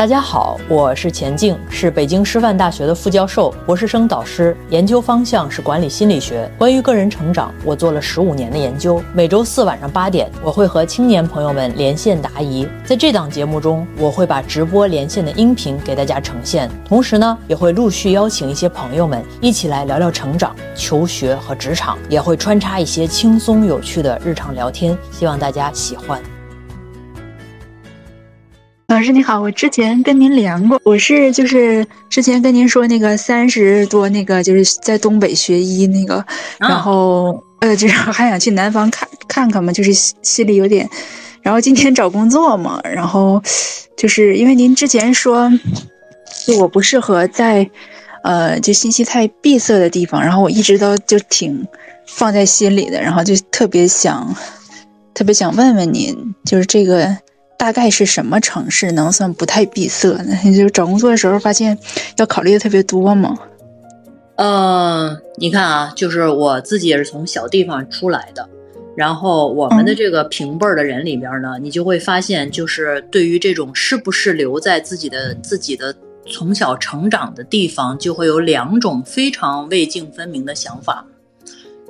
大家好，我是钱静，是北京师范大学的副教授、博士生导师，研究方向是管理心理学。关于个人成长，我做了十五年的研究。每周四晚上八点，我会和青年朋友们连线答疑。在这档节目中，我会把直播连线的音频给大家呈现，同时呢，也会陆续邀请一些朋友们一起来聊聊成长、求学和职场，也会穿插一些轻松有趣的日常聊天，希望大家喜欢。老师你好，我之前跟您连过，我是就是之前跟您说那个三十多那个就是在东北学医那个，然后呃就是 还想去南方看看看嘛，就是心里有点，然后今天找工作嘛，然后就是因为您之前说，就我不适合在呃就信息太闭塞的地方，然后我一直都就挺放在心里的，然后就特别想特别想问问您，就是这个。大概是什么城市能算不太闭塞呢？就找工作的时候发现要考虑的特别多吗？嗯，你看啊，就是我自己也是从小地方出来的，然后我们的这个平辈儿的人里边呢，你就会发现，就是对于这种是不是留在自己的自己的从小成长的地方，就会有两种非常未尽分明的想法。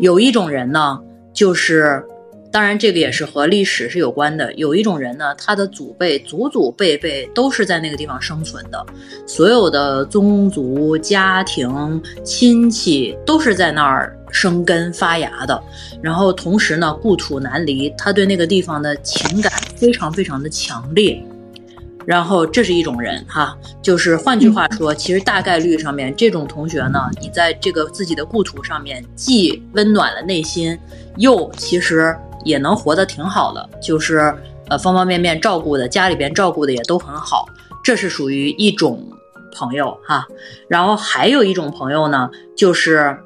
有一种人呢，就是。当然，这个也是和历史是有关的。有一种人呢，他的祖辈、祖祖辈辈都是在那个地方生存的，所有的宗族、家庭、亲戚都是在那儿生根发芽的。然后同时呢，故土难离，他对那个地方的情感非常非常的强烈。然后这是一种人哈，就是换句话说，其实大概率上面这种同学呢，你在这个自己的故土上面，既温暖了内心，又其实。也能活得挺好的，就是呃方方面面照顾的，家里边照顾的也都很好，这是属于一种朋友哈。然后还有一种朋友呢，就是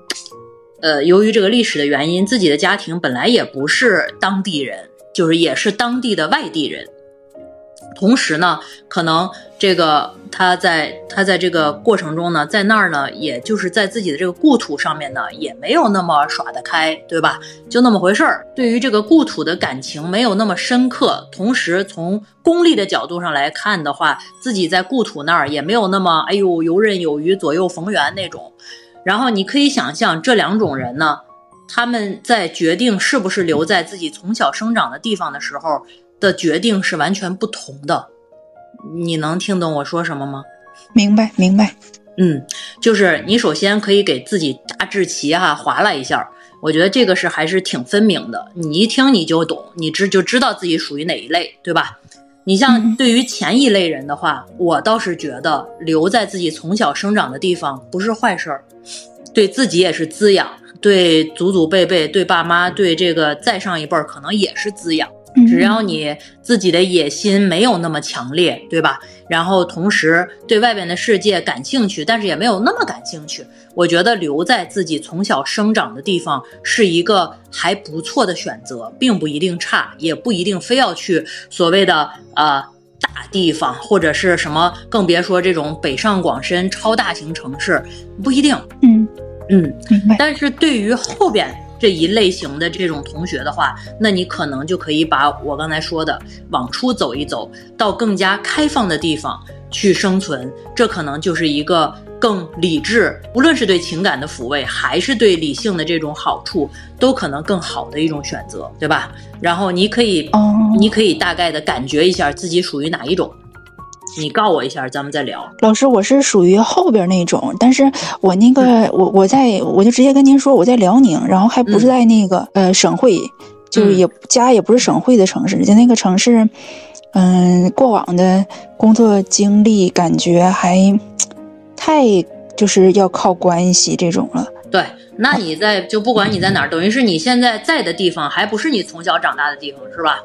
呃由于这个历史的原因，自己的家庭本来也不是当地人，就是也是当地的外地人。同时呢，可能这个他在他在这个过程中呢，在那儿呢，也就是在自己的这个故土上面呢，也没有那么耍得开，对吧？就那么回事儿。对于这个故土的感情没有那么深刻。同时，从功利的角度上来看的话，自己在故土那儿也没有那么哎呦游刃有余、左右逢源那种。然后你可以想象，这两种人呢，他们在决定是不是留在自己从小生长的地方的时候。的决定是完全不同的，你能听懂我说什么吗？明白，明白。嗯，就是你首先可以给自己大致齐哈划拉一下，我觉得这个是还是挺分明的。你一听你就懂，你知就知道自己属于哪一类，对吧？你像对于前一类人的话，我倒是觉得留在自己从小生长的地方不是坏事儿，对自己也是滋养，对祖祖辈辈、对爸妈、对这个再上一辈儿可能也是滋养。只要你自己的野心没有那么强烈，对吧？然后同时对外边的世界感兴趣，但是也没有那么感兴趣，我觉得留在自己从小生长的地方是一个还不错的选择，并不一定差，也不一定非要去所谓的呃大地方或者是什么，更别说这种北上广深超大型城市，不一定。嗯嗯，但是对于后边。这一类型的这种同学的话，那你可能就可以把我刚才说的往出走一走，到更加开放的地方去生存。这可能就是一个更理智，无论是对情感的抚慰，还是对理性的这种好处，都可能更好的一种选择，对吧？然后你可以，你可以大概的感觉一下自己属于哪一种。你告我一下，咱们再聊。老师，我是属于后边那种，但是我那个我我在我就直接跟您说，我在辽宁，然后还不是在那个呃省会，就是也家也不是省会的城市，就那个城市，嗯，过往的工作经历感觉还太就是要靠关系这种了。对，那你在就不管你在哪儿，等于是你现在在的地方还不是你从小长大的地方，是吧？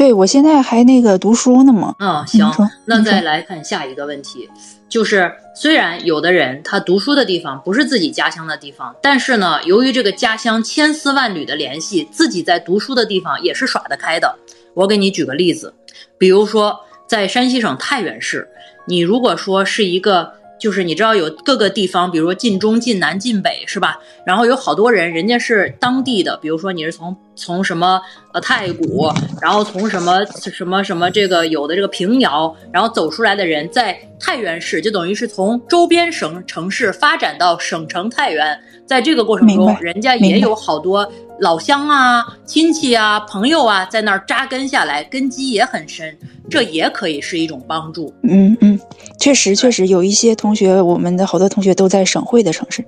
对，我现在还那个读书呢嘛。嗯，行，那再来看下一个问题，就是虽然有的人他读书的地方不是自己家乡的地方，但是呢，由于这个家乡千丝万缕的联系，自己在读书的地方也是耍得开的。我给你举个例子，比如说在山西省太原市，你如果说是一个。就是你知道有各个地方，比如说晋中、晋南、晋北，是吧？然后有好多人，人家是当地的，比如说你是从从什么呃太谷，然后从什么什么什么这个有的这个平遥，然后走出来的人，在太原市就等于是从周边省城市发展到省城太原，在这个过程中，人家也有好多老乡啊、亲戚啊、朋友啊在那儿扎根下来，根基也很深，这也可以是一种帮助。嗯嗯，确实确实有一些同学，我们的好多同学都在省会的城市。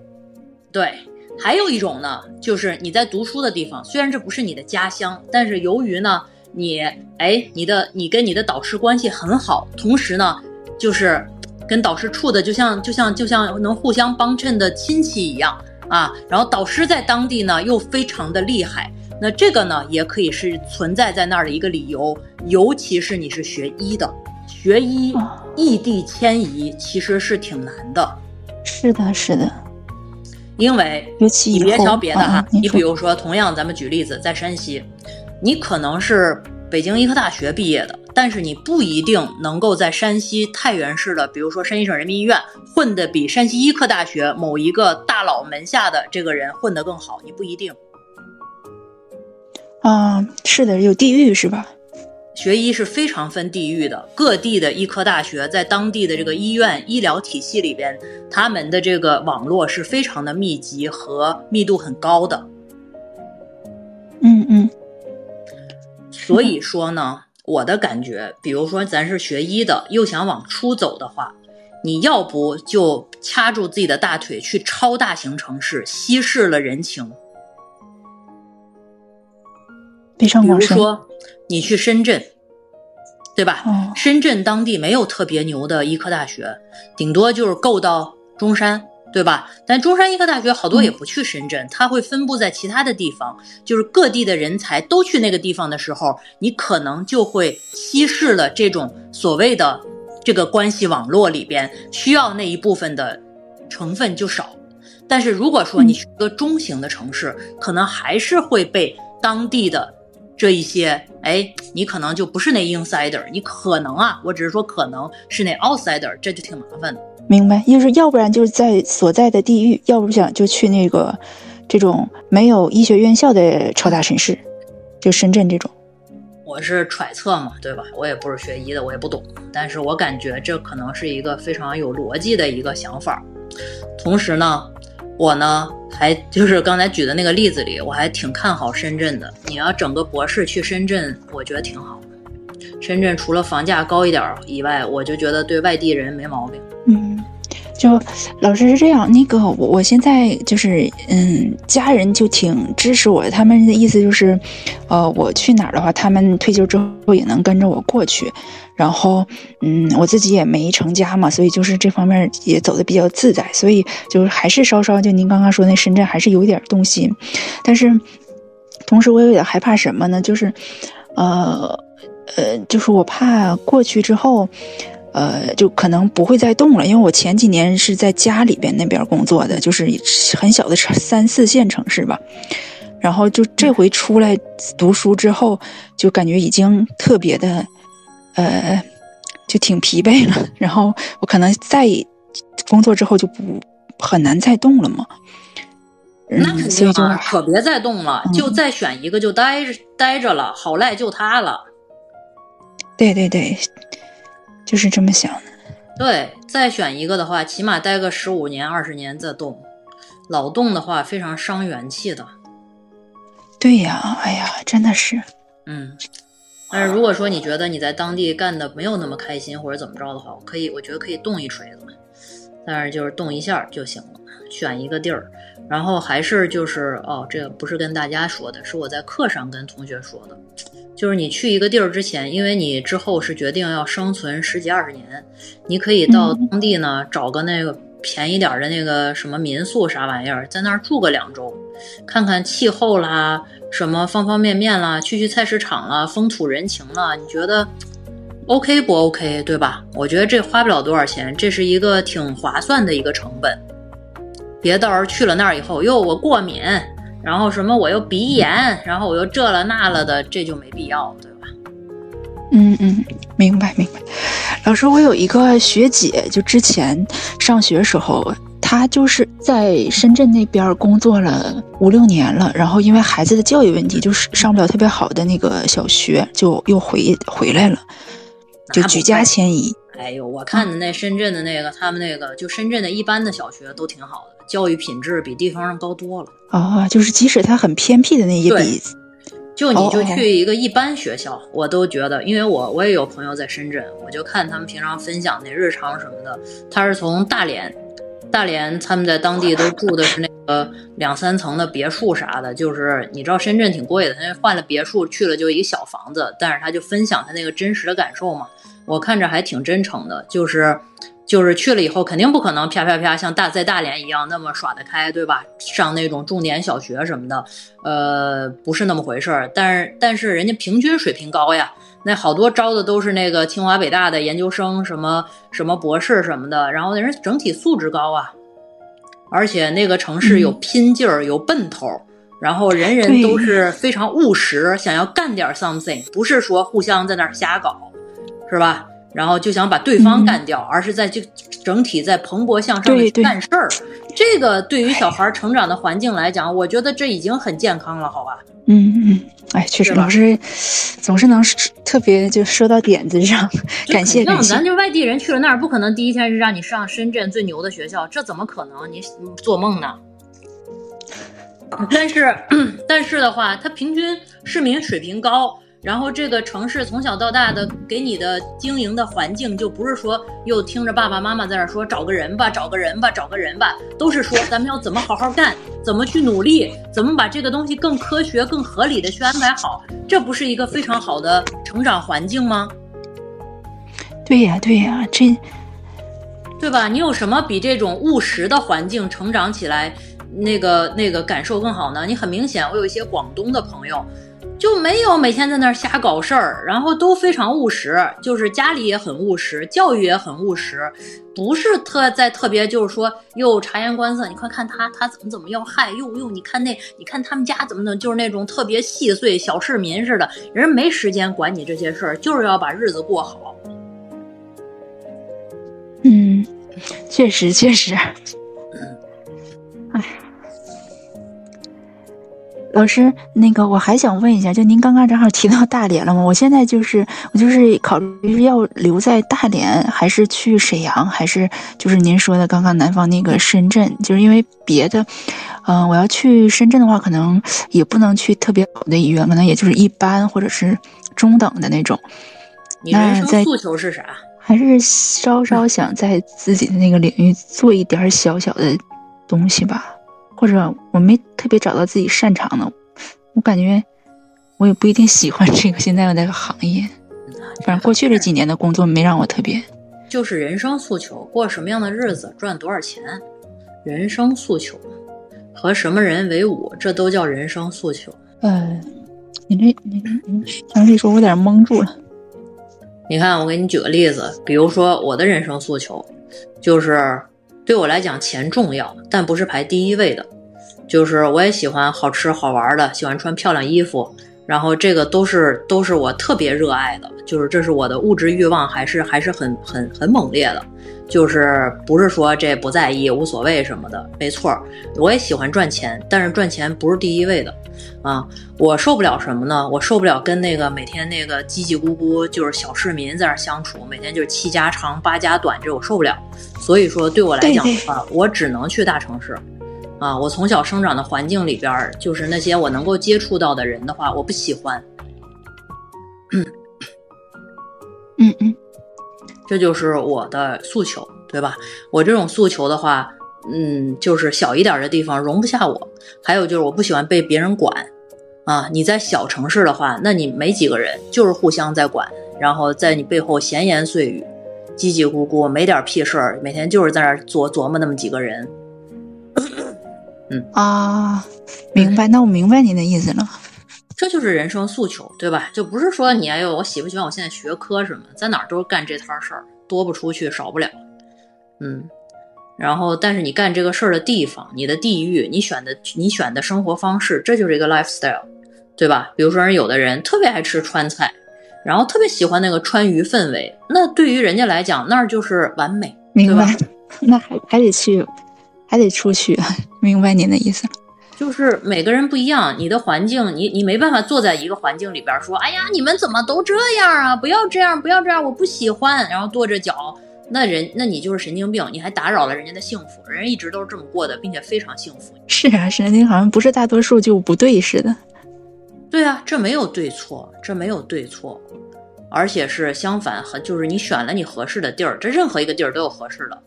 对。还有一种呢，就是你在读书的地方，虽然这不是你的家乡，但是由于呢，你哎，你的你跟你的导师关系很好，同时呢，就是跟导师处的就像就像就像能互相帮衬的亲戚一样啊。然后导师在当地呢又非常的厉害，那这个呢也可以是存在在那儿的一个理由。尤其是你是学医的，学医异地迁移其实是挺难的。是的，是的。因为你别瞧别的哈，你比如说，同样咱们举例子，在山西，你可能是北京医科大学毕业的，但是你不一定能够在山西太原市的，比如说山西省人民医院混得比山西医科大学某一个大佬门下的这个人混得更好，你不一定。啊，是的，有地域是吧？学医是非常分地域的，各地的医科大学在当地的这个医院医疗体系里边，他们的这个网络是非常的密集和密度很高的。嗯嗯。所以说呢，我的感觉，比如说咱是学医的，又想往出走的话，你要不就掐住自己的大腿去超大型城市，稀释了人情。比如说，你去深圳，对吧？深圳当地没有特别牛的医科大学，顶多就是够到中山，对吧？但中山医科大学好多也不去深圳，它会分布在其他的地方。就是各地的人才都去那个地方的时候，你可能就会稀释了这种所谓的这个关系网络里边需要那一部分的成分就少。但是如果说你去一个中型的城市，可能还是会被当地的。这一些，哎，你可能就不是那 insider，你可能啊，我只是说可能是那 outsider，这就挺麻烦的。明白，就是要不然就是在所在的地域，要不想就去那个这种没有医学院校的超大城市，就深圳这种。我是揣测嘛，对吧？我也不是学医的，我也不懂，但是我感觉这可能是一个非常有逻辑的一个想法。同时呢。我呢，还就是刚才举的那个例子里，我还挺看好深圳的。你要整个博士去深圳，我觉得挺好。深圳除了房价高一点以外，我就觉得对外地人没毛病。嗯，就老师是这样，那个我我现在就是嗯，家人就挺支持我，他们的意思就是，呃，我去哪儿的话，他们退休之后也能跟着我过去。然后，嗯，我自己也没成家嘛，所以就是这方面也走的比较自在，所以就是还是稍稍就您刚刚说那深圳还是有点动心，但是同时我有点害怕什么呢？就是，呃，呃，就是我怕过去之后，呃，就可能不会再动了，因为我前几年是在家里边那边工作的，就是很小的三四线城市吧，然后就这回出来读书之后，就感觉已经特别的。呃，就挺疲惫了，然后我可能再工作之后就不很难再动了嘛。那肯定啊，可别再动了，就再选一个就待着待着了，好赖就他了。对对对，就是这么想的。对，再选一个的话，起码待个十五年、二十年再动，老动的话非常伤元气的。对呀，哎呀，真的是，嗯。但是如果说你觉得你在当地干的没有那么开心或者怎么着的话，我可以，我觉得可以动一锤子，但是就是动一下就行了，选一个地儿，然后还是就是哦，这个不是跟大家说的，是我在课上跟同学说的，就是你去一个地儿之前，因为你之后是决定要生存十几二十年，你可以到当地呢找个那个便宜点的那个什么民宿啥玩意儿，在那儿住个两周，看看气候啦。什么方方面面啦，去去菜市场啦，风土人情啦，你觉得 OK 不 OK，对吧？我觉得这花不了多少钱，这是一个挺划算的一个成本。别到时候去了那儿以后，哟，我过敏，然后什么我又鼻炎，然后我又这了那了的，这就没必要，对吧？嗯嗯，明白明白。老师，我有一个学姐，就之前上学时候。她就是在深圳那边工作了五六年了，然后因为孩子的教育问题，就是上不了特别好的那个小学，就又回回来了，就举家迁移。哎呦，我看的那深圳的那个，他们那个就深圳的一般的小学都挺好的，教育品质比地方上高多了。哦，就是即使它很偏僻的那也比，就你就去一个一般学校，我都觉得，因为我我也有朋友在深圳，我就看他们平常分享那日常什么的，他是从大连。大连他们在当地都住的是那个两三层的别墅啥的，就是你知道深圳挺贵的，他换了别墅去了就一个小房子，但是他就分享他那个真实的感受嘛，我看着还挺真诚的，就是就是去了以后肯定不可能啪啪啪像大在大连一样那么耍得开，对吧？上那种重点小学什么的，呃，不是那么回事儿，但是但是人家平均水平高呀。那好多招的都是那个清华北大的研究生，什么什么博士什么的，然后人整体素质高啊，而且那个城市有拼劲儿，有奔头，然后人人都是非常务实，想要干点 something，不是说互相在那儿瞎搞，是吧？然后就想把对方干掉，而是在这整体在蓬勃向上的干事儿。这个对于小孩成长的环境来讲，我觉得这已经很健康了，好吧？嗯嗯，哎，确实，老师总是能特别就说到点子上，感谢感谢。咱就外地人去了那儿，不可能第一天是让你上深圳最牛的学校，这怎么可能？你做梦呢？但是 但是的话，他平均市民水平高。然后这个城市从小到大的给你的经营的环境，就不是说又听着爸爸妈妈在那说找个人吧，找个人吧，找个人吧，都是说咱们要怎么好好干，怎么去努力，怎么把这个东西更科学、更合理的去安排好，这不是一个非常好的成长环境吗？对呀，对呀，这，对吧？你有什么比这种务实的环境成长起来那个那个感受更好呢？你很明显，我有一些广东的朋友。就没有每天在那儿瞎搞事儿，然后都非常务实，就是家里也很务实，教育也很务实，不是特在特别就是说又察言观色。你快看他，他怎么怎么要害，又又你看那，你看他们家怎么怎么，就是那种特别细碎小市民似的，人没时间管你这些事儿，就是要把日子过好。嗯，确实确实。老师，那个我还想问一下，就您刚刚正好提到大连了吗？我现在就是我就是考虑要留在大连，还是去沈阳，还是就是您说的刚刚南方那个深圳？就是因为别的，嗯，我要去深圳的话，可能也不能去特别好的医院，可能也就是一般或者是中等的那种。你人生诉求是啥？还是稍稍想在自己的那个领域做一点小小的东西吧。或者我没特别找到自己擅长的，我感觉我也不一定喜欢这个现在的那个行业。反正过去这几年的工作没让我特别。就是人生诉求，过什么样的日子，赚多少钱，人生诉求，和什么人为伍，这都叫人生诉求。嗯，你这你你详细说，我有点蒙住了。你看，我给你举个例子，比如说我的人生诉求，就是。对我来讲，钱重要，但不是排第一位的。就是我也喜欢好吃好玩的，喜欢穿漂亮衣服，然后这个都是都是我特别热爱的。就是这是我的物质欲望，还是还是很很很猛烈的。就是不是说这不在意无所谓什么的，没错，我也喜欢赚钱，但是赚钱不是第一位的。啊，我受不了什么呢？我受不了跟那个每天那个叽叽咕咕，就是小市民在那相处，每天就是七家长八家短，这我受不了。所以说，对我来讲的话，我只能去大城市。啊，我从小生长的环境里边，就是那些我能够接触到的人的话，我不喜欢。嗯嗯嗯，这就是我的诉求，对吧？我这种诉求的话。嗯，就是小一点的地方容不下我，还有就是我不喜欢被别人管，啊，你在小城市的话，那你没几个人，就是互相在管，然后在你背后闲言碎语，叽叽咕咕，没点屁事儿，每天就是在那儿琢琢磨那么几个人。嗯啊，明白，那我明白您的意思了，这就是人生诉求，对吧？就不是说你哎呦，我喜不喜欢我现在学科什么，在哪儿都是干这摊事儿，多不出去，少不了，嗯。然后，但是你干这个事儿的地方，你的地域，你选的你选的生活方式，这就是一个 lifestyle，对吧？比如说，人有的人特别爱吃川菜，然后特别喜欢那个川渝氛围，那对于人家来讲，那儿就是完美，明白？那还还得去，还得出去。明白您的意思。就是每个人不一样，你的环境，你你没办法坐在一个环境里边说，哎呀，你们怎么都这样啊？不要这样，不要这样，我不喜欢。然后跺着脚，那人那你就是神经病，你还打扰了人家的幸福。人家一直都是这么过的，并且非常幸福。是啊，神经好像不是大多数就不对似的。对啊，这没有对错，这没有对错，而且是相反，和就是你选了你合适的地儿，这任何一个地儿都有合适的。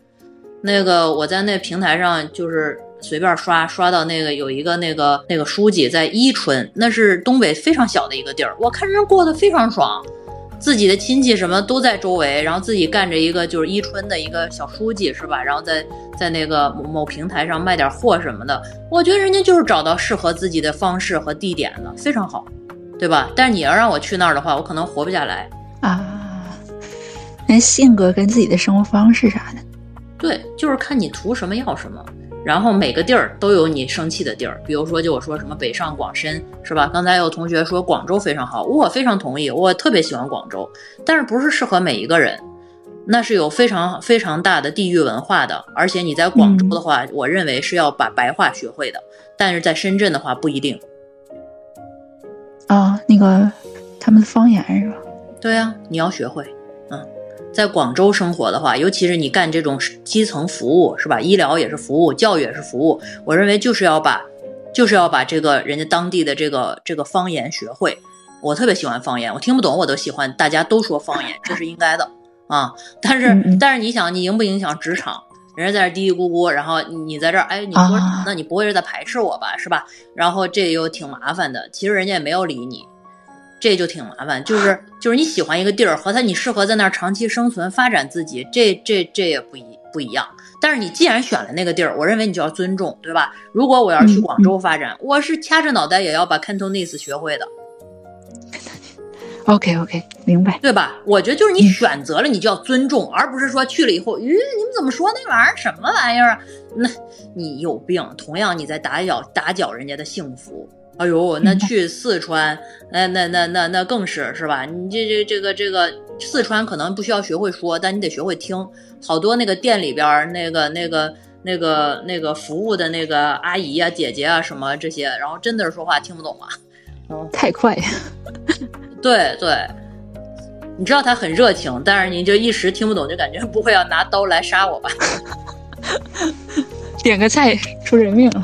那个我在那平台上就是。随便刷刷到那个有一个那个那个书记在伊春，那是东北非常小的一个地儿。我看人过得非常爽，自己的亲戚什么都在周围，然后自己干着一个就是伊春的一个小书记是吧？然后在在那个某某平台上卖点货什么的。我觉得人家就是找到适合自己的方式和地点了，非常好，对吧？但是你要让我去那儿的话，我可能活不下来啊。那性格跟自己的生活方式啥的，对，就是看你图什么要什么。然后每个地儿都有你生气的地儿，比如说就我说什么北上广深是吧？刚才有同学说广州非常好，我非常同意，我特别喜欢广州，但是不是适合每一个人，那是有非常非常大的地域文化的，而且你在广州的话，我认为是要把白话学会的，但是在深圳的话不一定。啊，那个他们的方言是吧？对呀，你要学会。在广州生活的话，尤其是你干这种基层服务，是吧？医疗也是服务，教育也是服务。我认为就是要把，就是要把这个人家当地的这个这个方言学会。我特别喜欢方言，我听不懂我都喜欢，大家都说方言，这是应该的啊。但是但是你想，你影不影响职场？人家在这嘀嘀咕咕，然后你在这儿，哎，你说那你不会是在排斥我吧？是吧？然后这又挺麻烦的。其实人家也没有理你。这就挺麻烦，就是就是你喜欢一个地儿和他你适合在那儿长期生存发展自己，这这这也不一不一样。但是你既然选了那个地儿，我认为你就要尊重，对吧？如果我要去广州发展，我是掐着脑袋也要把 Cantonese 学会的。OK OK，明白，对吧？我觉得就是你选择了，你就要尊重，而不是说去了以后，咦，你们怎么说那玩意儿什么玩意儿啊？那你有病。同样你在打搅打搅人家的幸福。哎呦，那去四川，那那那那那更是是吧？你这这这个这个四川可能不需要学会说，但你得学会听。好多那个店里边那个那个那个那个服务的那个阿姨啊、姐姐啊什么这些，然后真的是说话听不懂啊，嗯，太快。对对，你知道他很热情，但是你就一时听不懂，就感觉不会要拿刀来杀我吧？点个菜出人命了。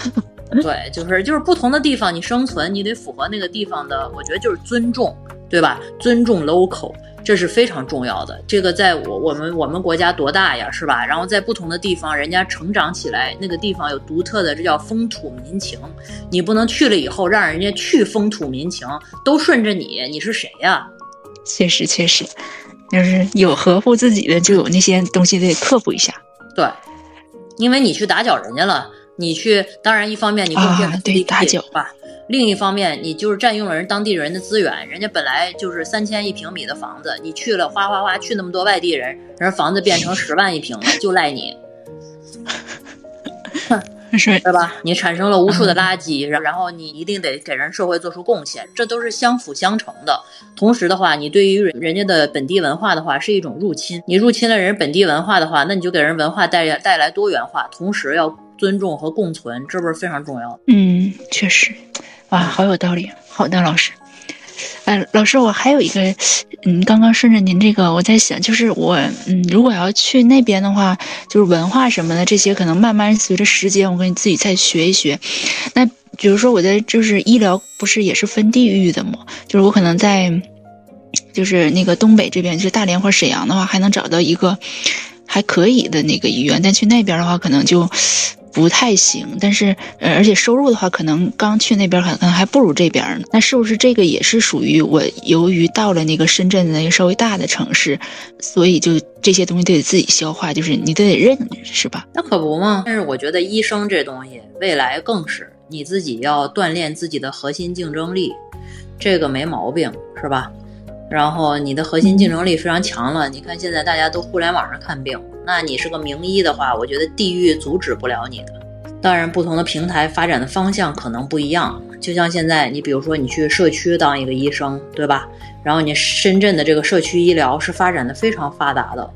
对，就是就是不同的地方，你生存，你得符合那个地方的。我觉得就是尊重，对吧？尊重 local，这是非常重要的。这个在我我们我们国家多大呀，是吧？然后在不同的地方，人家成长起来，那个地方有独特的，这叫风土民情。你不能去了以后让人家去风土民情，都顺着你，你是谁呀？确实确实，就是有合乎自己的，就有那些东西得克服一下。对，因为你去打搅人家了。你去，当然一方面你贡献了对打搅吧，另一方面你就是占用了人当地人的资源，人家本来就是三千一平米的房子，你去了哗哗哗去那么多外地人，人房子变成 十万一平了，就赖你，哼，是，对吧？你产生了无数的垃圾，然然后你一定得给人社会做出贡献，这都是相辅相成的。同时的话，你对于人人家的本地文化的话是一种入侵，你入侵了人本地文化的话，那你就给人文化带带来多元化，同时要。尊重和共存，这不是非常重要嗯，确实，哇，好有道理。好的，老师。哎，老师，我还有一个，嗯，刚刚顺着您这个，我在想，就是我，嗯，如果要去那边的话，就是文化什么的这些，可能慢慢随着时间，我跟你自己再学一学。那比如说，我在就是医疗，不是也是分地域的吗？就是我可能在，就是那个东北这边，就是大连或沈阳的话，还能找到一个还可以的那个医院，但去那边的话，可能就。不太行，但是呃，而且收入的话，可能刚去那边可能还不如这边呢。那是不是这个也是属于我？由于到了那个深圳的那个稍微大的城市，所以就这些东西都得自己消化，就是你都得认，是吧？那可不嘛。但是我觉得医生这东西，未来更是你自己要锻炼自己的核心竞争力，这个没毛病，是吧？然后你的核心竞争力非常强了，你看现在大家都互联网上看病。那你是个名医的话，我觉得地域阻止不了你的。当然，不同的平台发展的方向可能不一样。就像现在，你比如说你去社区当一个医生，对吧？然后你深圳的这个社区医疗是发展的非常发达的，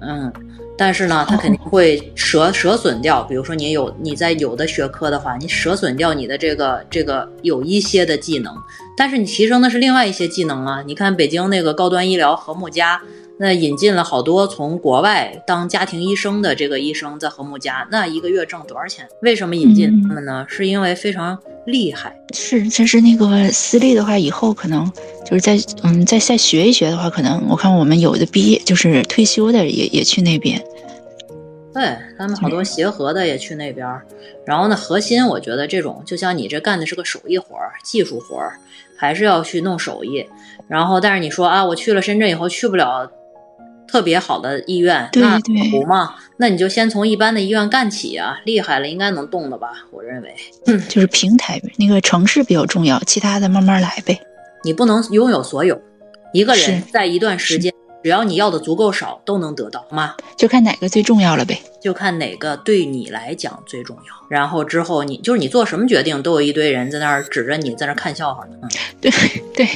嗯，但是呢，它肯定会折折损掉。比如说你有你在有的学科的话，你折损掉你的这个这个有一些的技能，但是你提升的是另外一些技能啊。你看北京那个高端医疗和睦家。那引进了好多从国外当家庭医生的这个医生在和睦家，那一个月挣多少钱？为什么引进他们呢？是因为非常厉害。是，这是那个私立的话，以后可能就是在嗯再再学一学的话，可能我看我们有的毕业就是退休的也也去那边。对他们好多协和的也去那边。然后呢，核心我觉得这种就像你这干的是个手艺活儿、技术活儿，还是要去弄手艺。然后但是你说啊，我去了深圳以后去不了。特别好的医院，那不嘛？那你就先从一般的医院干起啊！厉害了，应该能动的吧？我认为，嗯，就是平台那个城市比较重要，其他的慢慢来呗。你不能拥有所有，一个人在一段时间，只要你要的足够少，都能得到吗？就看哪个最重要了呗。就看哪个对你来讲最重要。然后之后你就是你做什么决定，都有一堆人在那儿指着你在那儿看笑话呢。嗯，对对。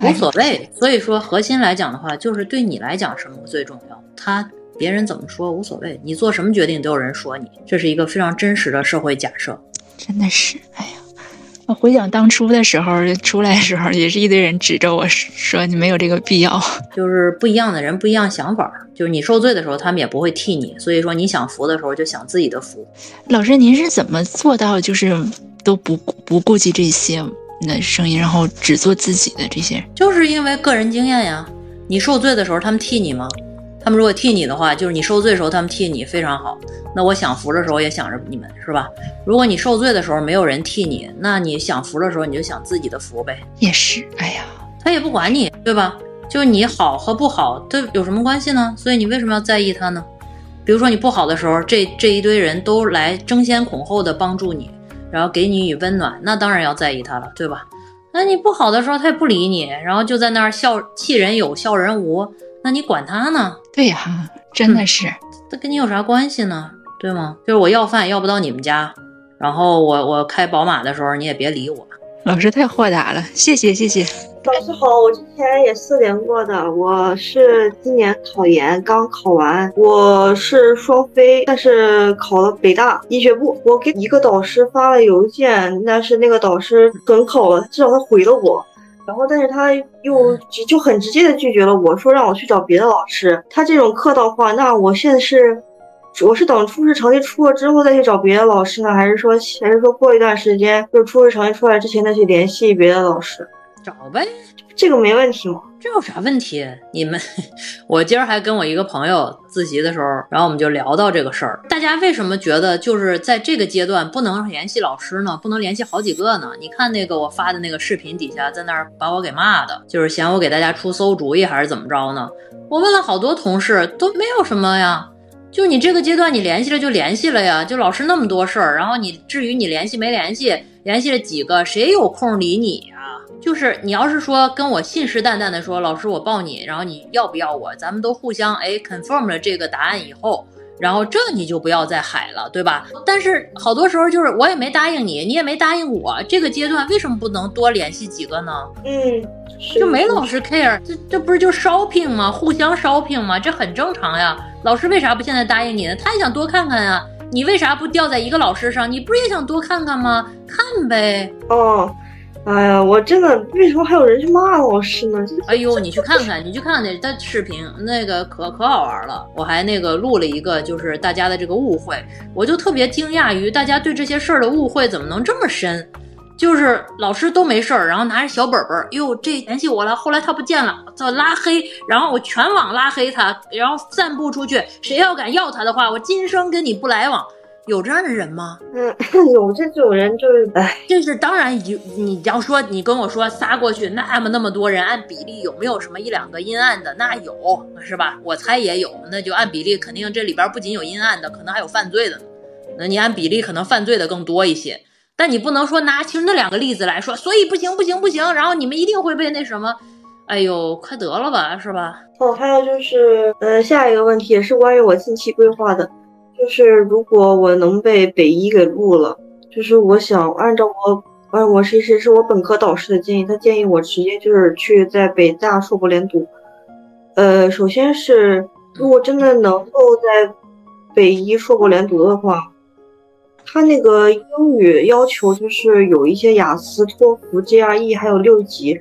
无所谓，所以说核心来讲的话，就是对你来讲什么最重要，他别人怎么说无所谓，你做什么决定都有人说你，这是一个非常真实的社会假设。真的是，哎呀，我回想当初的时候 出来的时候，也是一堆人指着我说你没有这个必要。就是不一样的人不一样想法，就是你受罪的时候他们也不会替你，所以说你想服的时候就想自己的服。老师，您是怎么做到就是都不不顾及这些？的声音，然后只做自己的这些，就是因为个人经验呀。你受罪的时候，他们替你吗？他们如果替你的话，就是你受罪的时候，他们替你非常好。那我享福的时候也想着你们，是吧？如果你受罪的时候没有人替你，那你享福的时候你就享自己的福呗。也是，哎呀，他也不管你，对吧？就你好和不好，这有什么关系呢？所以你为什么要在意他呢？比如说你不好的时候，这这一堆人都来争先恐后的帮助你。然后给你与温暖，那当然要在意他了，对吧？那你不好的时候，他也不理你，然后就在那儿笑，气人有笑人无，那你管他呢？对呀，真的是，这跟你有啥关系呢？对吗？就是我要饭要不到你们家，然后我我开宝马的时候，你也别理我。老师太豁达了，谢谢谢谢。老师好，我之前也四联过的，我是今年考研刚考完，我是双非，但是考了北大医学部。我给一个导师发了邮件，但是那个导师准考了，至少他回了我。然后，但是他又就很直接的拒绝了我，说让我去找别的老师。他这种客套话，那我现在是，我是等初试成绩出了之后再去找别的老师呢，还是说，还是说过一段时间，就是初试成绩出来之前再去联系别的老师？找呗，这个没问题吗？这有啥问题？你们，我今儿还跟我一个朋友自习的时候，然后我们就聊到这个事儿。大家为什么觉得就是在这个阶段不能联系老师呢？不能联系好几个呢？你看那个我发的那个视频底下，在那儿把我给骂的，就是嫌我给大家出馊主意还是怎么着呢？我问了好多同事，都没有什么呀。就你这个阶段，你联系了就联系了呀。就老师那么多事儿，然后你至于你联系没联系，联系了几个，谁有空理你啊？就是你要是说跟我信誓旦旦的说老师我抱你，然后你要不要我，咱们都互相哎 confirm 了这个答案以后，然后这你就不要再海了，对吧？但是好多时候就是我也没答应你，你也没答应我，这个阶段为什么不能多联系几个呢？嗯，就没老师 care，这这不是就 shopping 吗？互相 shopping 吗？这很正常呀。老师为啥不现在答应你呢？他也想多看看呀。你为啥不掉在一个老师上？你不是也想多看看吗？看呗。哦。哎呀，我真的为什么还有人去骂老师呢？哎呦，你去看看，你去看看那他视频，那个可可好玩了。我还那个录了一个，就是大家的这个误会，我就特别惊讶于大家对这些事儿的误会怎么能这么深。就是老师都没事儿，然后拿着小本本儿，哟，这联系我了，后来他不见了，他拉黑，然后我全网拉黑他，然后散布出去，谁要敢要他的话，我今生跟你不来往。有这样的人吗？嗯，有这种人就是，哎，这是当然有。你要说你跟我说撒过去那么那么多人，按比例有没有什么一两个阴暗的？那有是吧？我猜也有，那就按比例肯定这里边不仅有阴暗的，可能还有犯罪的。那你按比例可能犯罪的更多一些，但你不能说拿其实那两个例子来说，所以不行不行不行，然后你们一定会被那什么？哎呦，快得了吧，是吧？哦，还有就是，呃，下一个问题也是关于我近期规划的。就是如果我能被北医给录了，就是我想按照我，呃，我是谁是我本科导师的建议，他建议我直接就是去在北大硕博连读。呃，首先是如果真的能够在北医硕博连读的话，他那个英语要求就是有一些雅思、托福、GRE 还有六级。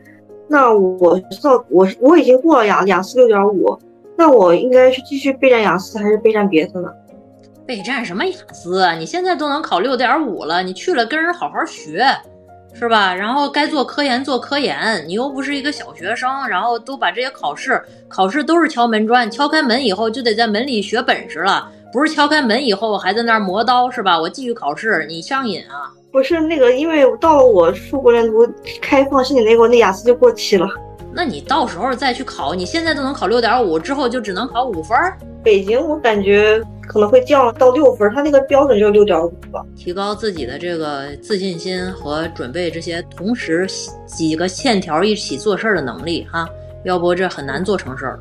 那我到我我已经过了雅雅思六点五，那我应该是继续备战雅思还是备战别的呢？备战什么雅思？你现在都能考六点五了，你去了跟人好好学，是吧？然后该做科研做科研，你又不是一个小学生，然后都把这些考试考试都是敲门砖，敲开门以后就得在门里学本事了，不是敲开门以后还在那儿磨刀，是吧？我继续考试，你上瘾啊？不是那个，因为到了我硕果连读开放申请那会儿，那雅思就过期了。那你到时候再去考，你现在都能考六点五，之后就只能考五分。北京我感觉可能会降到六分，它那个标准就是六点五吧。提高自己的这个自信心和准备这些同时几个线条一起做事儿的能力哈，要不这很难做成事儿。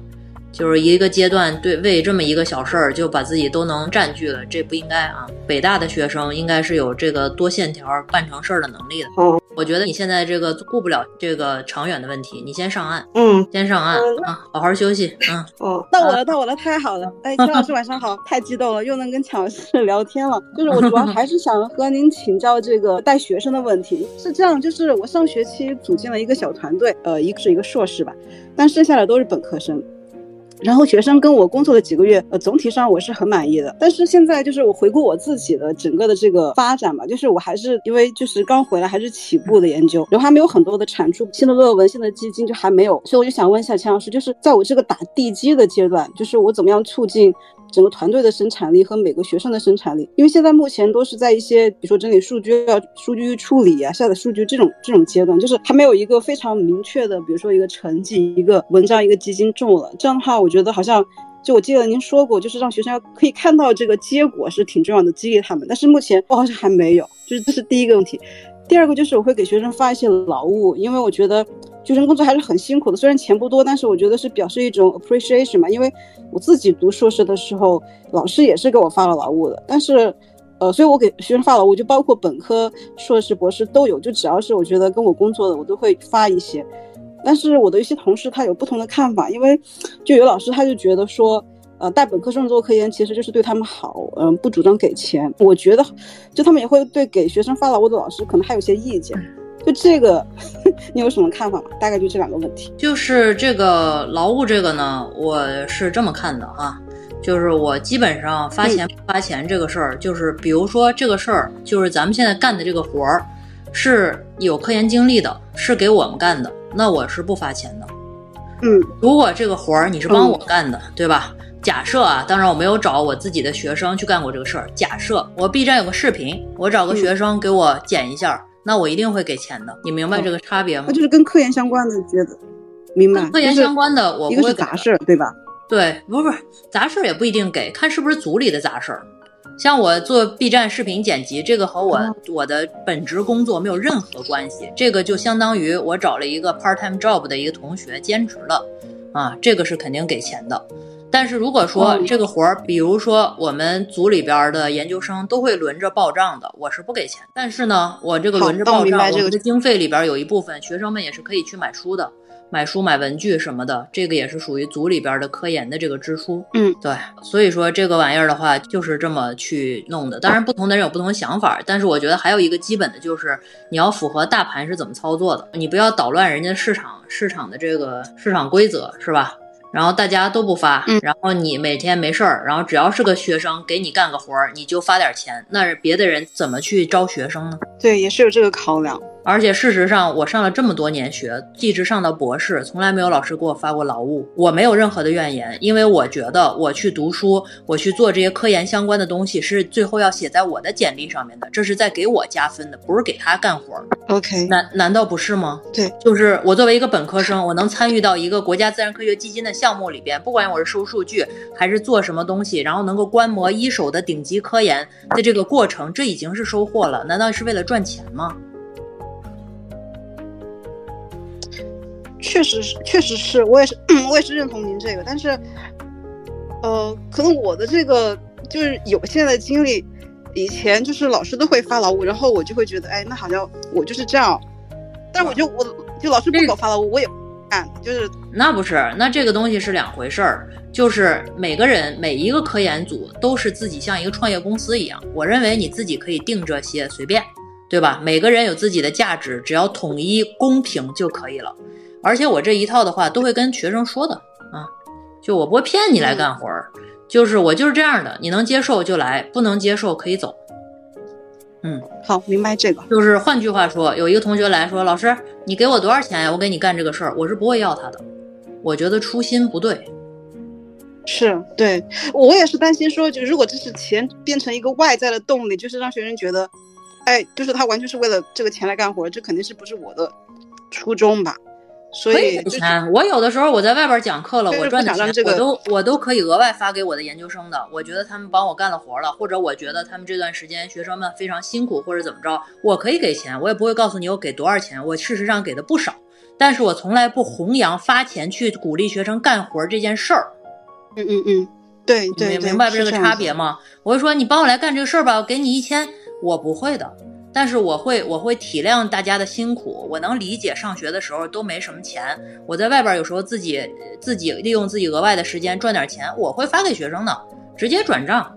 就是一个阶段，对为这么一个小事儿就把自己都能占据了，这不应该啊！北大的学生应该是有这个多线条办成事儿的能力的。哦，我觉得你现在这个顾不了这个长远的问题，你先上岸。嗯，先上岸啊，好好休息。嗯，哦，到我了，到我了，太好了！哎，姜老师晚上好，太激动了，又能跟强老师聊天了。就是我主要还是想和您请教这个带学生的问题。是这样，就是我上学期组建了一个小团队，呃，一个是一个硕士吧，但剩下的都是本科生。然后学生跟我工作了几个月，呃，总体上我是很满意的。但是现在就是我回顾我自己的整个的这个发展吧，就是我还是因为就是刚回来，还是起步的研究，然后还没有很多的产出，新的论文、新的基金就还没有，所以我就想问一下钱老师，就是在我这个打地基的阶段，就是我怎么样促进？整个团队的生产力和每个学生的生产力，因为现在目前都是在一些，比如说整理数据、要数据处理啊、下载数据这种这种阶段，就是还没有一个非常明确的，比如说一个成绩、一个文章、一个基金中了。这样的话，我觉得好像，就我记得您说过，就是让学生要可以看到这个结果是挺重要的，激励他们。但是目前我好像还没有，就是这是第一个问题。第二个就是我会给学生发一些劳务，因为我觉得学生工作还是很辛苦的，虽然钱不多，但是我觉得是表示一种 appreciation 嘛。因为我自己读硕士的时候，老师也是给我发了劳务的，但是，呃，所以我给学生发劳务，就包括本科、硕士、博士都有，就只要是我觉得跟我工作的，我都会发一些。但是我的一些同事他有不同的看法，因为就有老师他就觉得说。呃，带本科生做科研其实就是对他们好，嗯，不主张给钱。我觉得，就他们也会对给学生发劳务的老师可能还有些意见。就这个，你有什么看法吗？大概就这两个问题。就是这个劳务这个呢，我是这么看的啊，就是我基本上发钱不发钱这个事儿，就是比如说这个事儿，就是咱们现在干的这个活儿，是有科研经历的，是给我们干的，那我是不发钱的。嗯，如果这个活儿你是帮我干的，对吧？假设啊，当然我没有找我自己的学生去干过这个事儿。假设我 B 站有个视频，我找个学生给我剪一下，那我一定会给钱的。你明白这个差别吗？那就是跟科研相关的，觉得明白。科研相关的，我一个是杂事儿，对吧？对，不是不是杂事儿也不一定给，看是不是组里的杂事儿。像我做 B 站视频剪辑，这个和我我的本职工作没有任何关系。这个就相当于我找了一个 part time job 的一个同学兼职了，啊，这个是肯定给钱的。但是如果说这个活儿，比如说我们组里边的研究生都会轮着报账的，我是不给钱。但是呢，我这个轮着报账，我的经费里边有一部分学生们也是可以去买书的，买书买文具什么的，这个也是属于组里边的科研的这个支出。嗯，对。所以说这个玩意儿的话，就是这么去弄的。当然，不同的人有不同的想法，但是我觉得还有一个基本的就是你要符合大盘是怎么操作的，你不要捣乱人家市场市场的这个市场规则，是吧？然后大家都不发，然后你每天没事儿，然后只要是个学生给你干个活儿，你就发点钱，那别的人怎么去招学生呢？对，也是有这个考量。而且事实上，我上了这么多年学，一直上到博士，从来没有老师给我发过劳务。我没有任何的怨言，因为我觉得我去读书，我去做这些科研相关的东西，是最后要写在我的简历上面的，这是在给我加分的，不是给他干活。OK，难难道不是吗？对，就是我作为一个本科生，我能参与到一个国家自然科学基金的项目里边，不管我是收数据还是做什么东西，然后能够观摩一手的顶级科研的这个过程，这已经是收获了。难道是为了赚钱吗？确实是，确实是我也是，我也是认同您这个。但是，呃，可能我的这个就是有限的经历，以前就是老师都会发劳务，然后我就会觉得，哎，那好像我就是这样。但是我就我就老师不给我发劳务，我也干，就是那不是，那这个东西是两回事儿。就是每个人每一个科研组都是自己像一个创业公司一样，我认为你自己可以定这些随便，对吧？每个人有自己的价值，只要统一公平就可以了。而且我这一套的话都会跟学生说的啊，就我不会骗你来干活儿，就是我就是这样的，你能接受就来，不能接受可以走。嗯，好，明白这个。就是换句话说，有一个同学来说，老师，你给我多少钱呀？我给你干这个事儿，我是不会要他的。我觉得初心不对。是对我也是担心说，就如果这是钱变成一个外在的动力，就是让学生觉得，哎，就是他完全是为了这个钱来干活，这肯定是不是我的初衷吧？所以给钱，我有的时候我在外边讲课了，我赚的钱我都我都可以额外发给我的研究生的。我觉得他们帮我干了活了，或者我觉得他们这段时间学生们非常辛苦，或者怎么着，我可以给钱，我也不会告诉你我给多少钱，我事实上给的不少，但是我从来不弘扬发钱去鼓励学生干活这件事儿。嗯嗯嗯，对对，明白这个差别吗？我就说你帮我来干这个事儿吧，我给你一千，我不会的，但是我会我会体谅大家的辛苦，我能理解上学的时候都没什么钱，我在外边有时候自己自己利用自己额外的时间赚点钱，我会发给学生的，直接转账。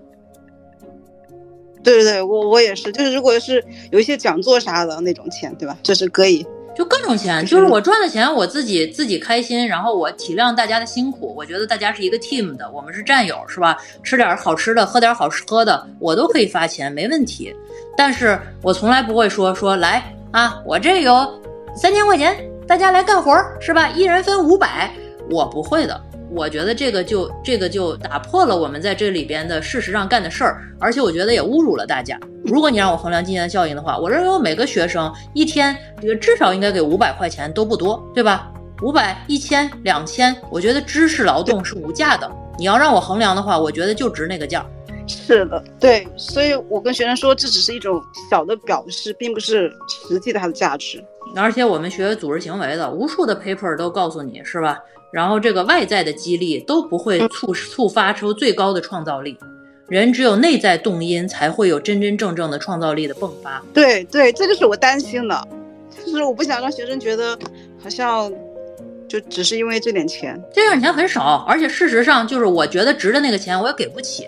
对对对，我我也是，就是如果是有一些讲座啥的那种钱，对吧？这是可以。就各种钱，就是我赚的钱，我自己自己开心，然后我体谅大家的辛苦，我觉得大家是一个 team 的，我们是战友，是吧？吃点好吃的，喝点好喝的，我都可以发钱，没问题。但是我从来不会说说来啊，我这有三千块钱，大家来干活是吧？一人分五百，我不会的。我觉得这个就这个就打破了我们在这里边的事实上干的事儿，而且我觉得也侮辱了大家。如果你让我衡量金钱效应的话，我认为我每个学生一天这个至少应该给五百块钱都不多，对吧？五百、一千、两千，我觉得知识劳动是无价的。你要让我衡量的话，我觉得就值那个价。是的，对，所以我跟学生说，这只是一种小的表示，并不是实际的它的价值。而且我们学组织行为的，无数的 paper 都告诉你是吧？然后这个外在的激励都不会促促发出最高的创造力，人只有内在动因才会有真真正正的创造力的迸发。对对，这就是我担心的，就是我不想让学生觉得好像就只是因为这点钱，这点钱很少，而且事实上就是我觉得值的那个钱我也给不起。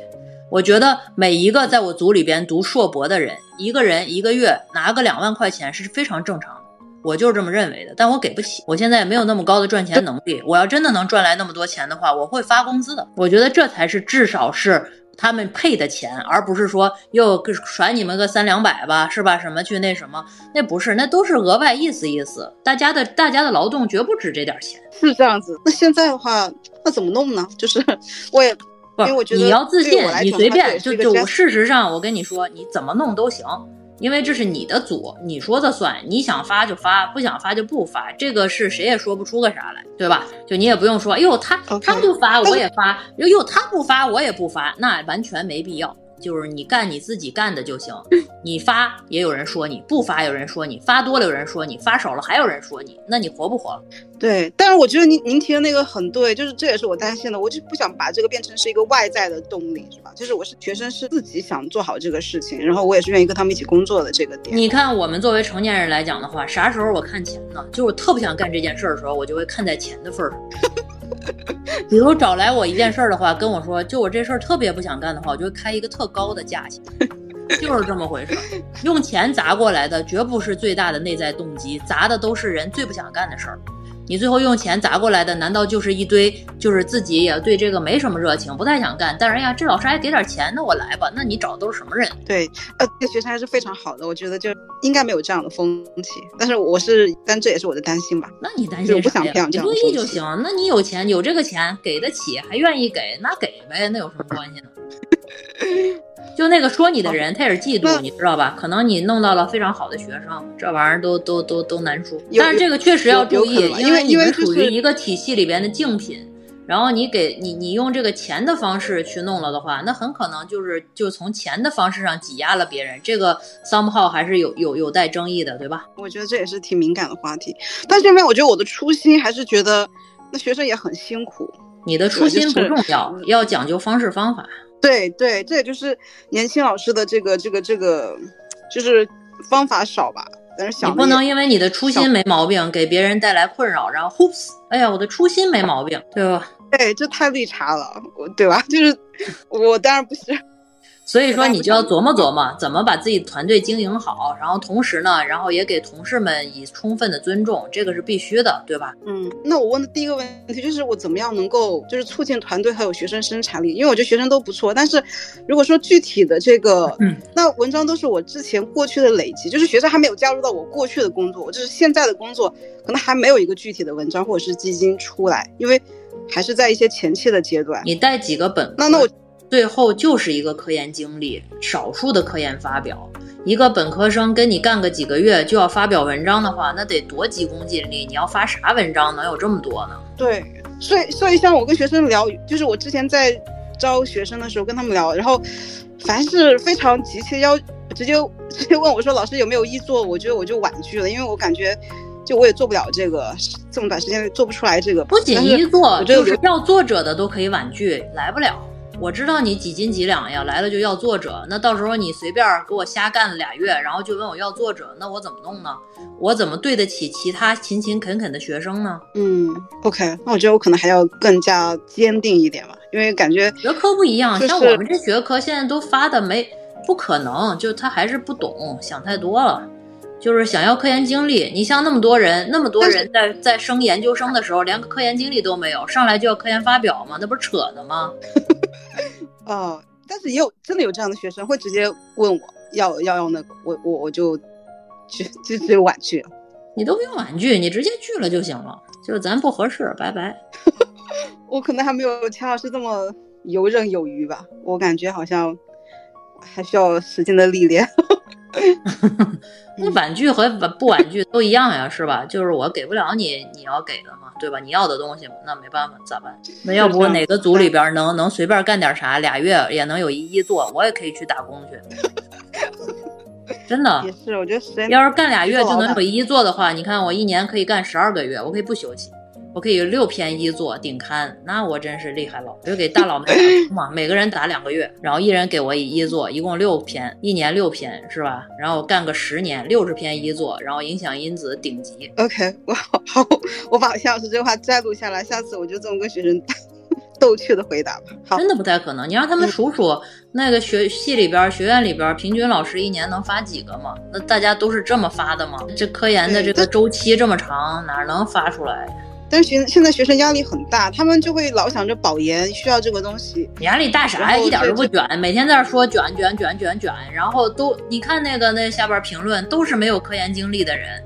我觉得每一个在我组里边读硕博的人，一个人一个月拿个两万块钱是非常正常的。我就是这么认为的，但我给不起，我现在也没有那么高的赚钱能力。我要真的能赚来那么多钱的话，我会发工资的。我觉得这才是至少是他们配的钱，而不是说又甩你们个三两百吧，是吧？什么去那什么？那不是，那都是额外意思意思。大家的大家的劳动绝不止这点钱，是这样子。那现在的话，那怎么弄呢？就是我也，因为我觉得你要自信，你随便就就事实上，我跟你说，你怎么弄都行。因为这是你的组，你说的算，你想发就发，不想发就不发，这个是谁也说不出个啥来，对吧？就你也不用说，哎呦他他不发我也发，哎呦他不发我也不发，那完全没必要。就是你干你自己干的就行，你发也有人说你不发，有人说你发多了，有人说你发少了，还有人说你，那你活不活？对，但是我觉得您您提的那个很对，就是这也是我担心的，我就不想把这个变成是一个外在的动力，是吧？就是我是学生是自己想做好这个事情，然后我也是愿意跟他们一起工作的这个点。你看，我们作为成年人来讲的话，啥时候我看钱呢？就是我特不想干这件事的时候，我就会看在钱的份上。比如找来我一件事儿的话，跟我说，就我这事儿特别不想干的话，我就开一个特高的价钱，就是这么回事儿。用钱砸过来的，绝不是最大的内在动机，砸的都是人最不想干的事儿。你最后用钱砸过来的，难道就是一堆就是自己也对这个没什么热情，不太想干？但是哎呀，这老师还给点钱，那我来吧。那你找的都是什么人？对，呃，这个学生还是非常好的，我觉得就应该没有这样的风气。但是我是，但这也是我的担心吧。那你担心啥呀？你乐意就行。那你有钱，有这个钱给得起，还愿意给，那给呗，那有什么关系呢？就那个说你的人，他也是嫉妒，你知道吧？可能你弄到了非常好的学生，这玩意儿都都都都难说。但是这个确实要注意，因为你们属于一个体系里边的竞品，然后你给你你用这个钱的方式去弄了的话，那很可能就是就从钱的方式上挤压了别人。这个 somehow 还是有有有待争议的，对吧？我觉得这也是挺敏感的话题。但是这边我觉得我的初心还是觉得那学生也很辛苦。你的初心不重要，要讲究方式方法。对对，这也就是年轻老师的这个这个这个，就是方法少吧，但是想你不能因为你的初心没毛病，给别人带来困扰，然后 hoops，哎呀，我的初心没毛病，对吧？对，这太绿茶了，我对吧？就是我当然不是。所以说，你就要琢磨琢磨，怎么把自己团队经营好，然后同时呢，然后也给同事们以充分的尊重，这个是必须的，对吧？嗯，那我问的第一个问题就是，我怎么样能够就是促进团队还有学生生产力？因为我觉得学生都不错，但是如果说具体的这个，嗯，那文章都是我之前过去的累积，就是学生还没有加入到我过去的工作，就是现在的工作可能还没有一个具体的文章或者是基金出来，因为还是在一些前期的阶段。你带几个本？那那我。最后就是一个科研经历，少数的科研发表。一个本科生跟你干个几个月就要发表文章的话，那得多急功近利。你要发啥文章能有这么多呢？对，所以所以像我跟学生聊，就是我之前在招学生的时候跟他们聊，然后凡是非常急切要直接直接问我说老师有没有一作，我觉得我就婉拒了，因为我感觉就我也做不了这个，这么短时间做不出来这个。不仅一做，就是要作者的都可以婉拒，来不了。我知道你几斤几两呀，来了就要作者，那到时候你随便给我瞎干了俩月，然后就问我要作者，那我怎么弄呢？我怎么对得起其他勤勤恳恳的学生呢？嗯，OK，那我觉得我可能还要更加坚定一点吧，因为感觉学科不一样，像我们这学科现在都发的没不可能，就他还是不懂，想太多了。就是想要科研经历，你像那么多人，那么多人在在升研究生的时候，连个科研经历都没有，上来就要科研发表吗？那不是扯呢吗？哦，但是也有真的有这样的学生会直接问我要要用那个，我我我就就就直接婉拒了。你都不用婉拒，你直接拒了就行了。就是咱不合适，拜拜。我可能还没有钱老师这么游刃有余吧，我感觉好像还需要时间的历练。那婉拒和不婉拒都一样呀，是吧？就是我给不了你你要给的嘛，对吧？你要的东西，那没办法，咋办？那要不哪个组里边能能随便干点啥，俩月也能有一一做，我也可以去打工去。真的也是，我觉得时间要是干俩月就能有一做的话，你看我一年可以干十二个月，我可以不休息。我可以六篇一作顶刊，那我真是厉害了。我就给大佬们打 嘛，每个人打两个月，然后一人给我一一作，一共六篇，一年六篇是吧？然后干个十年，六十篇一作，然后影响因子顶级。OK，我好，我把夏老师这话摘录下来，下次我就这么跟学生逗趣的回答吧。真的不太可能，你让他们数数那个学系里边、学院里边平均老师一年能发几个吗？那大家都是这么发的吗？这科研的这个周期这么长，哪能发出来？但是学现在学生压力很大，他们就会老想着保研，需要这个东西。压力大啥呀？一点都不卷，每天在那说卷卷卷卷卷，然后都你看那个那下边评论都是没有科研经历的人，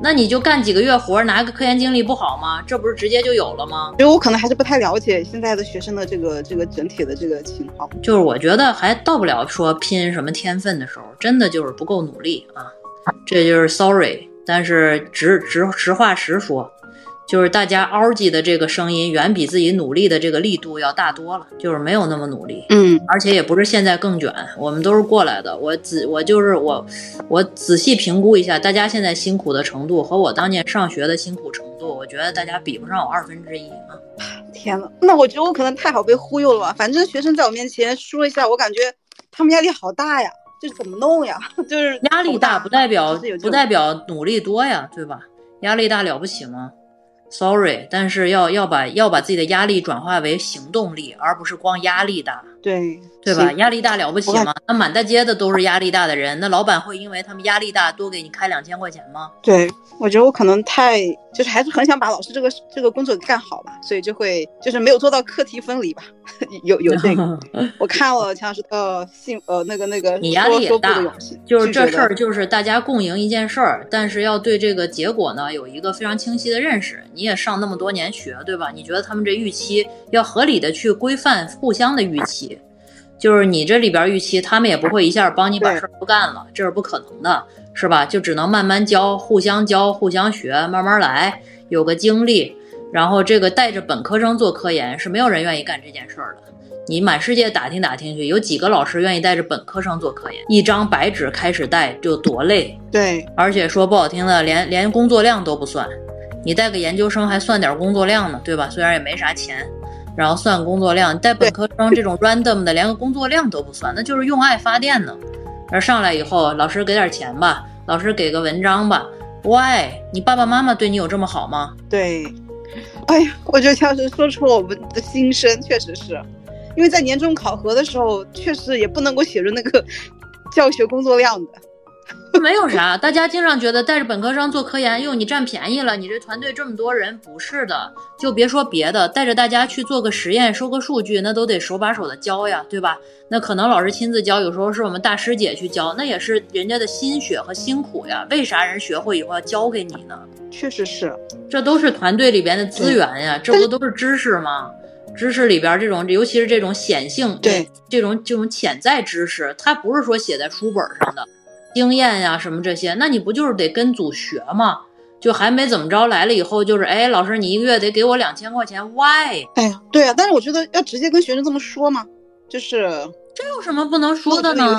那你就干几个月活，拿个科研经历不好吗？这不是直接就有了吗？所以我可能还是不太了解现在的学生的这个这个整体的这个情况。就是我觉得还到不了说拼什么天分的时候，真的就是不够努力啊，这就是 sorry，但是直直实话实说。就是大家嗷叽的这个声音，远比自己努力的这个力度要大多了。就是没有那么努力，嗯，而且也不是现在更卷，我们都是过来的。我仔我就是我，我仔细评估一下大家现在辛苦的程度和我当年上学的辛苦程度，我觉得大家比不上我二分之一啊！天呐，那我觉得我可能太好被忽悠了吧？反正学生在我面前说一下，我感觉他们压力好大呀，这怎么弄呀？就是压力大不代表不代表努力多呀，对吧？压力大了不起吗？Sorry，但是要要把要把自己的压力转化为行动力，而不是光压力大。对对吧？压力大了不起吗？那满大街的都是压力大的人，那老板会因为他们压力大多给你开两千块钱吗？对，我觉得我可能太就是还是很想把老师这个这个工作干好吧，所以就会就是没有做到课题分离吧。有有这个，我看了像是呃信呃那个那个你压力也大，就是这事儿就是大家共赢一件事儿，但是要对这个结果呢有一个非常清晰的认识。你也上那么多年学，对吧？你觉得他们这预期要合理的去规范互相的预期。就是你这里边预期，他们也不会一下帮你把事儿都干了，这是不可能的，是吧？就只能慢慢教，互相教，互相学，慢慢来，有个经历。然后这个带着本科生做科研是没有人愿意干这件事儿的。你满世界打听打听去，有几个老师愿意带着本科生做科研？一张白纸开始带就多累。对，而且说不好听的，连连工作量都不算，你带个研究生还算点工作量呢，对吧？虽然也没啥钱。然后算工作量，带本科生这种 random 的，连个工作量都不算，那就是用爱发电呢。而上来以后，老师给点钱吧，老师给个文章吧。Why？你爸爸妈妈对你有这么好吗？对，哎呀，我觉得乔老师说出了我们的心声，确实是，因为在年终考核的时候，确实也不能够写入那个 教学工作量的。没有啥，大家经常觉得带着本科生做科研，哟，你占便宜了，你这团队这么多人，不是的，就别说别的，带着大家去做个实验，收个数据，那都得手把手的教呀，对吧？那可能老师亲自教，有时候是我们大师姐去教，那也是人家的心血和辛苦呀。为啥人学会以后要教给你呢？确实是，这都是团队里边的资源呀，这不都是知识吗？知识里边这种，尤其是这种显性，对这种这种潜在知识，它不是说写在书本上的。经验呀，什么这些，那你不就是得跟组学吗？就还没怎么着，来了以后就是，哎，老师，你一个月得给我两千块钱，why？哎呀，对啊，但是我觉得要直接跟学生这么说嘛，就是这有什么不能说的呢？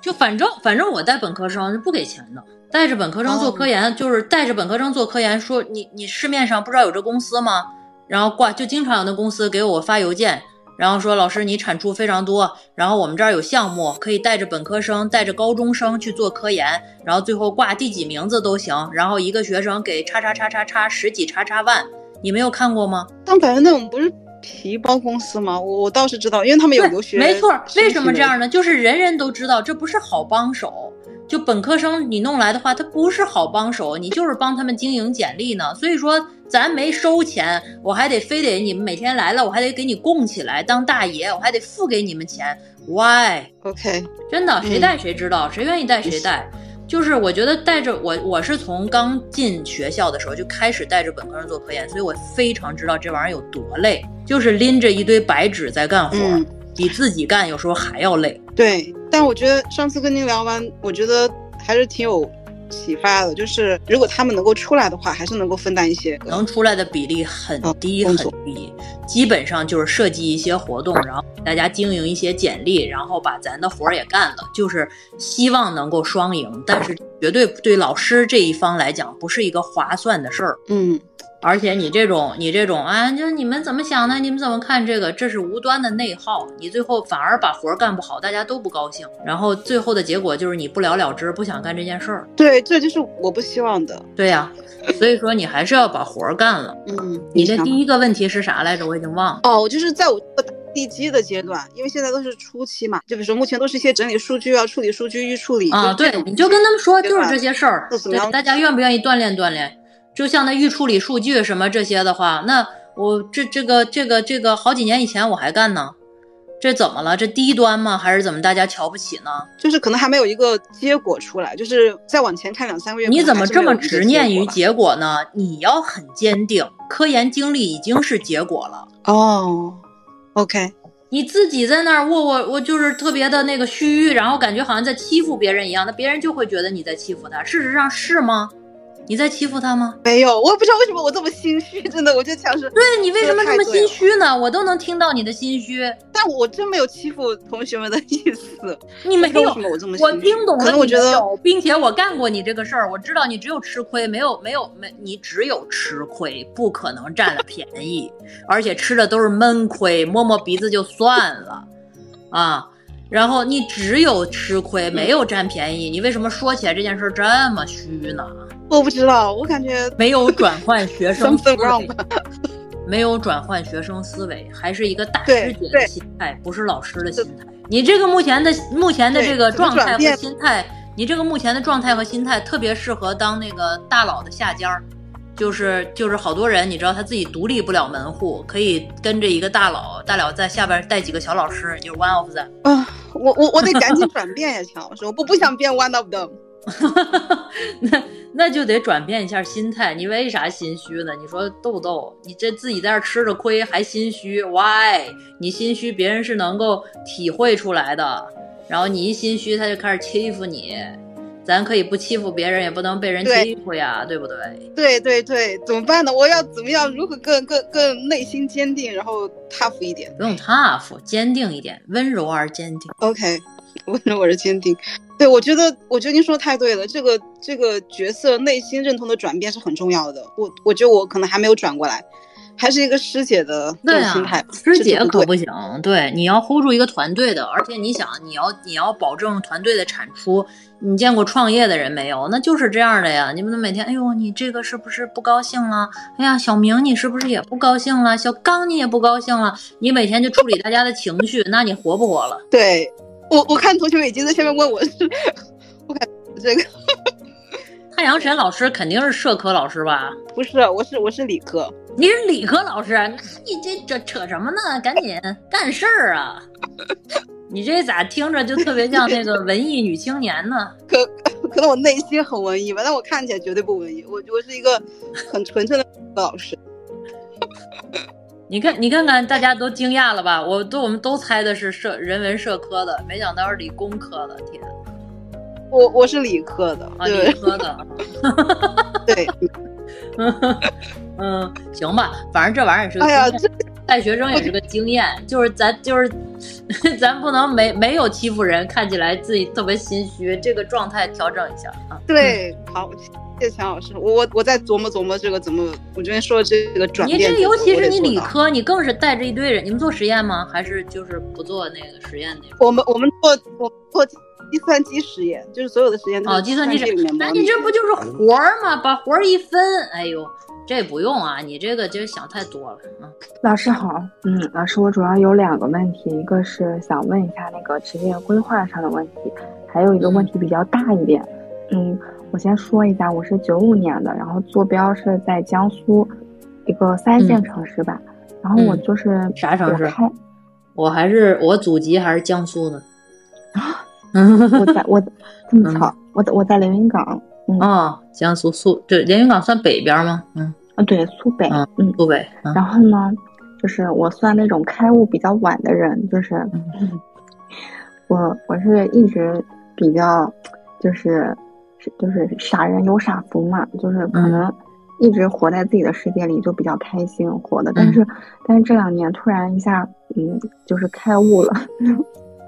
就反正反正我带本科生是不给钱的，带着本科生做科研，就是带着本科生做科研，说你你市面上不知道有这公司吗？然后挂就经常有那公司给我发邮件。然后说老师你产出非常多，然后我们这儿有项目可以带着本科生带着高中生去做科研，然后最后挂第几名字都行，然后一个学生给叉叉叉叉叉十几叉叉万，你没有看过吗？但感觉那种不是皮包公司吗？我我倒是知道，因为他们有留学。没错，为什么这样呢？就是人人都知道这不是好帮手。就本科生你弄来的话，他不是好帮手，你就是帮他们经营简历呢。所以说咱没收钱，我还得非得你们每天来了，我还得给你供起来当大爷，我还得付给你们钱。Why？OK，真的，谁带谁知道，谁愿意带谁带。就是我觉得带着我，我是从刚进学校的时候就开始带着本科生做科研，所以我非常知道这玩意儿有多累，就是拎着一堆白纸在干活。比自己干有时候还要累。对，但我觉得上次跟您聊完，我觉得还是挺有启发的。就是如果他们能够出来的话，还是能够分担一些。能出来的比例很低很低，基本上就是设计一些活动，然后大家经营一些简历，然后把咱的活儿也干了，就是希望能够双赢。但是绝对对老师这一方来讲，不是一个划算的事儿。嗯。而且你这种，你这种啊，就是你们怎么想的？你们怎么看这个？这是无端的内耗，你最后反而把活儿干不好，大家都不高兴，然后最后的结果就是你不了了之，不想干这件事儿。对，这就是我不希望的。对呀，所以说你还是要把活儿干了。嗯，你的第一个问题是啥来着？我已经忘了。哦，我就是在我地基的阶段，因为现在都是初期嘛，就比如说目前都是一些整理数据啊、处理数据、预处理啊。对，你就跟他们说，就是这些事儿。对大家愿不愿意锻炼锻炼？就像那预处理数据什么这些的话，那我这这个这个这个好几年以前我还干呢，这怎么了？这低端吗？还是怎么？大家瞧不起呢？就是可能还没有一个结果出来，就是再往前看两三个月。你怎么这么执念于结果呢？你要很坚定，科研经历已经是结果了。哦，OK，你自己在那儿握握我就是特别的那个虚，然后感觉好像在欺负别人一样，那别人就会觉得你在欺负他。事实上是吗？你在欺负他吗？没有，我也不知道为什么我这么心虚，真的，我就想说。对你为什么这么心虚呢？我都能听到你的心虚，但我真没有欺负同学们的意思。你没有？为什么我这么？我听懂了，可能我觉得，并且我干过你这个事儿，我知道你只有吃亏，没有没有没，你只有吃亏，不可能占了便宜，而且吃的都是闷亏，摸摸鼻子就算了，啊，然后你只有吃亏，没有占便宜，你为什么说起来这件事这么虚呢？我不知道，我感觉没有转换学生 思维，没有转换学生思维，还是一个大师姐的心态，不是老师的心态。你这个目前的目前的这个状态和心态，你这个目前的状态和心态特别适合当那个大佬的下家儿，就是就是好多人，你知道他自己独立不了门户，可以跟着一个大佬，大佬在下边带几个小老师，就是 one of them。啊，我我我得赶紧转变呀，强老师，我不不想变 one of them。那那就得转变一下心态。你为啥心虚呢？你说豆豆，你这自己在这吃着亏还心虚？Why？你心虚，别人是能够体会出来的。然后你一心虚，他就开始欺负你。咱可以不欺负别人，也不能被人欺负呀，对不对？对对对，怎么办呢？我要怎么样？如何更更更内心坚定，然后 tough 一点？不用 tough，坚定一点，温柔而坚定。OK。温柔而坚定，对我觉得，我觉得您说的太对了。这个这个角色内心认同的转变是很重要的。我我觉得我可能还没有转过来，还是一个师姐的这种心态，师姐可不行。对，你要 hold 住一个团队的，而且你想，你要你要保证团队的产出。你见过创业的人没有？那就是这样的呀。你们每天，哎呦，你这个是不是不高兴了？哎呀，小明，你是不是也不高兴了？小刚，你也不高兴了？你每天就处理大家的情绪，那你活不活了？对我，我看同学们已经在下面问我是，我看这个。太阳神老师肯定是社科老师吧？不是，我是我是理科。你是理科老师？那你这这扯什么呢？赶紧干事儿啊！你这咋听着就特别像那个文艺女青年呢？可可能我内心很文艺吧，但我看起来绝对不文艺。我我是一个很纯粹的老师。你看，你看看，大家都惊讶了吧？我都我们都猜的是社人文社科的，没想到是理工科的，天！我我是理科的，啊理科的，对，嗯，行吧，反正这玩意儿也是个，哎呀，这带学生也是个经验，就是咱就是 咱不能没没有欺负人，看起来自己特别心虚，这个状态调整一下啊。对，好，谢谢强老师，我我我在琢磨琢磨这个怎么，我昨天说的这个转变，你这尤其是你理科，你更是带着一堆人，你们做实验吗？还是就是不做那个实验那种？我们我们做我做。计算机实验就是所有的实验哦，计算机实验，那你这不就是活儿吗？把活儿一分，哎呦，这不用啊，你这个就是想太多了啊。老师好，嗯，老师，我主要有两个问题，一个是想问一下那个职业规划上的问题，还有一个问题比较大一点。嗯，我先说一下，我是九五年的，然后坐标是在江苏一个三线城市吧，然后我就是啥城市？我还是我祖籍还是江苏呢啊。我在我 这么巧，我在我在连云港。哦，江苏苏，对，连云港算北边吗？嗯，啊，对，苏北。嗯，苏北。然后呢，就是我算那种开悟比较晚的人，就是我我是一直比较就是就是傻人有傻福嘛，就是可能一直活在自己的世界里就比较开心活的，但是但是这两年突然一下，嗯，就是开悟了。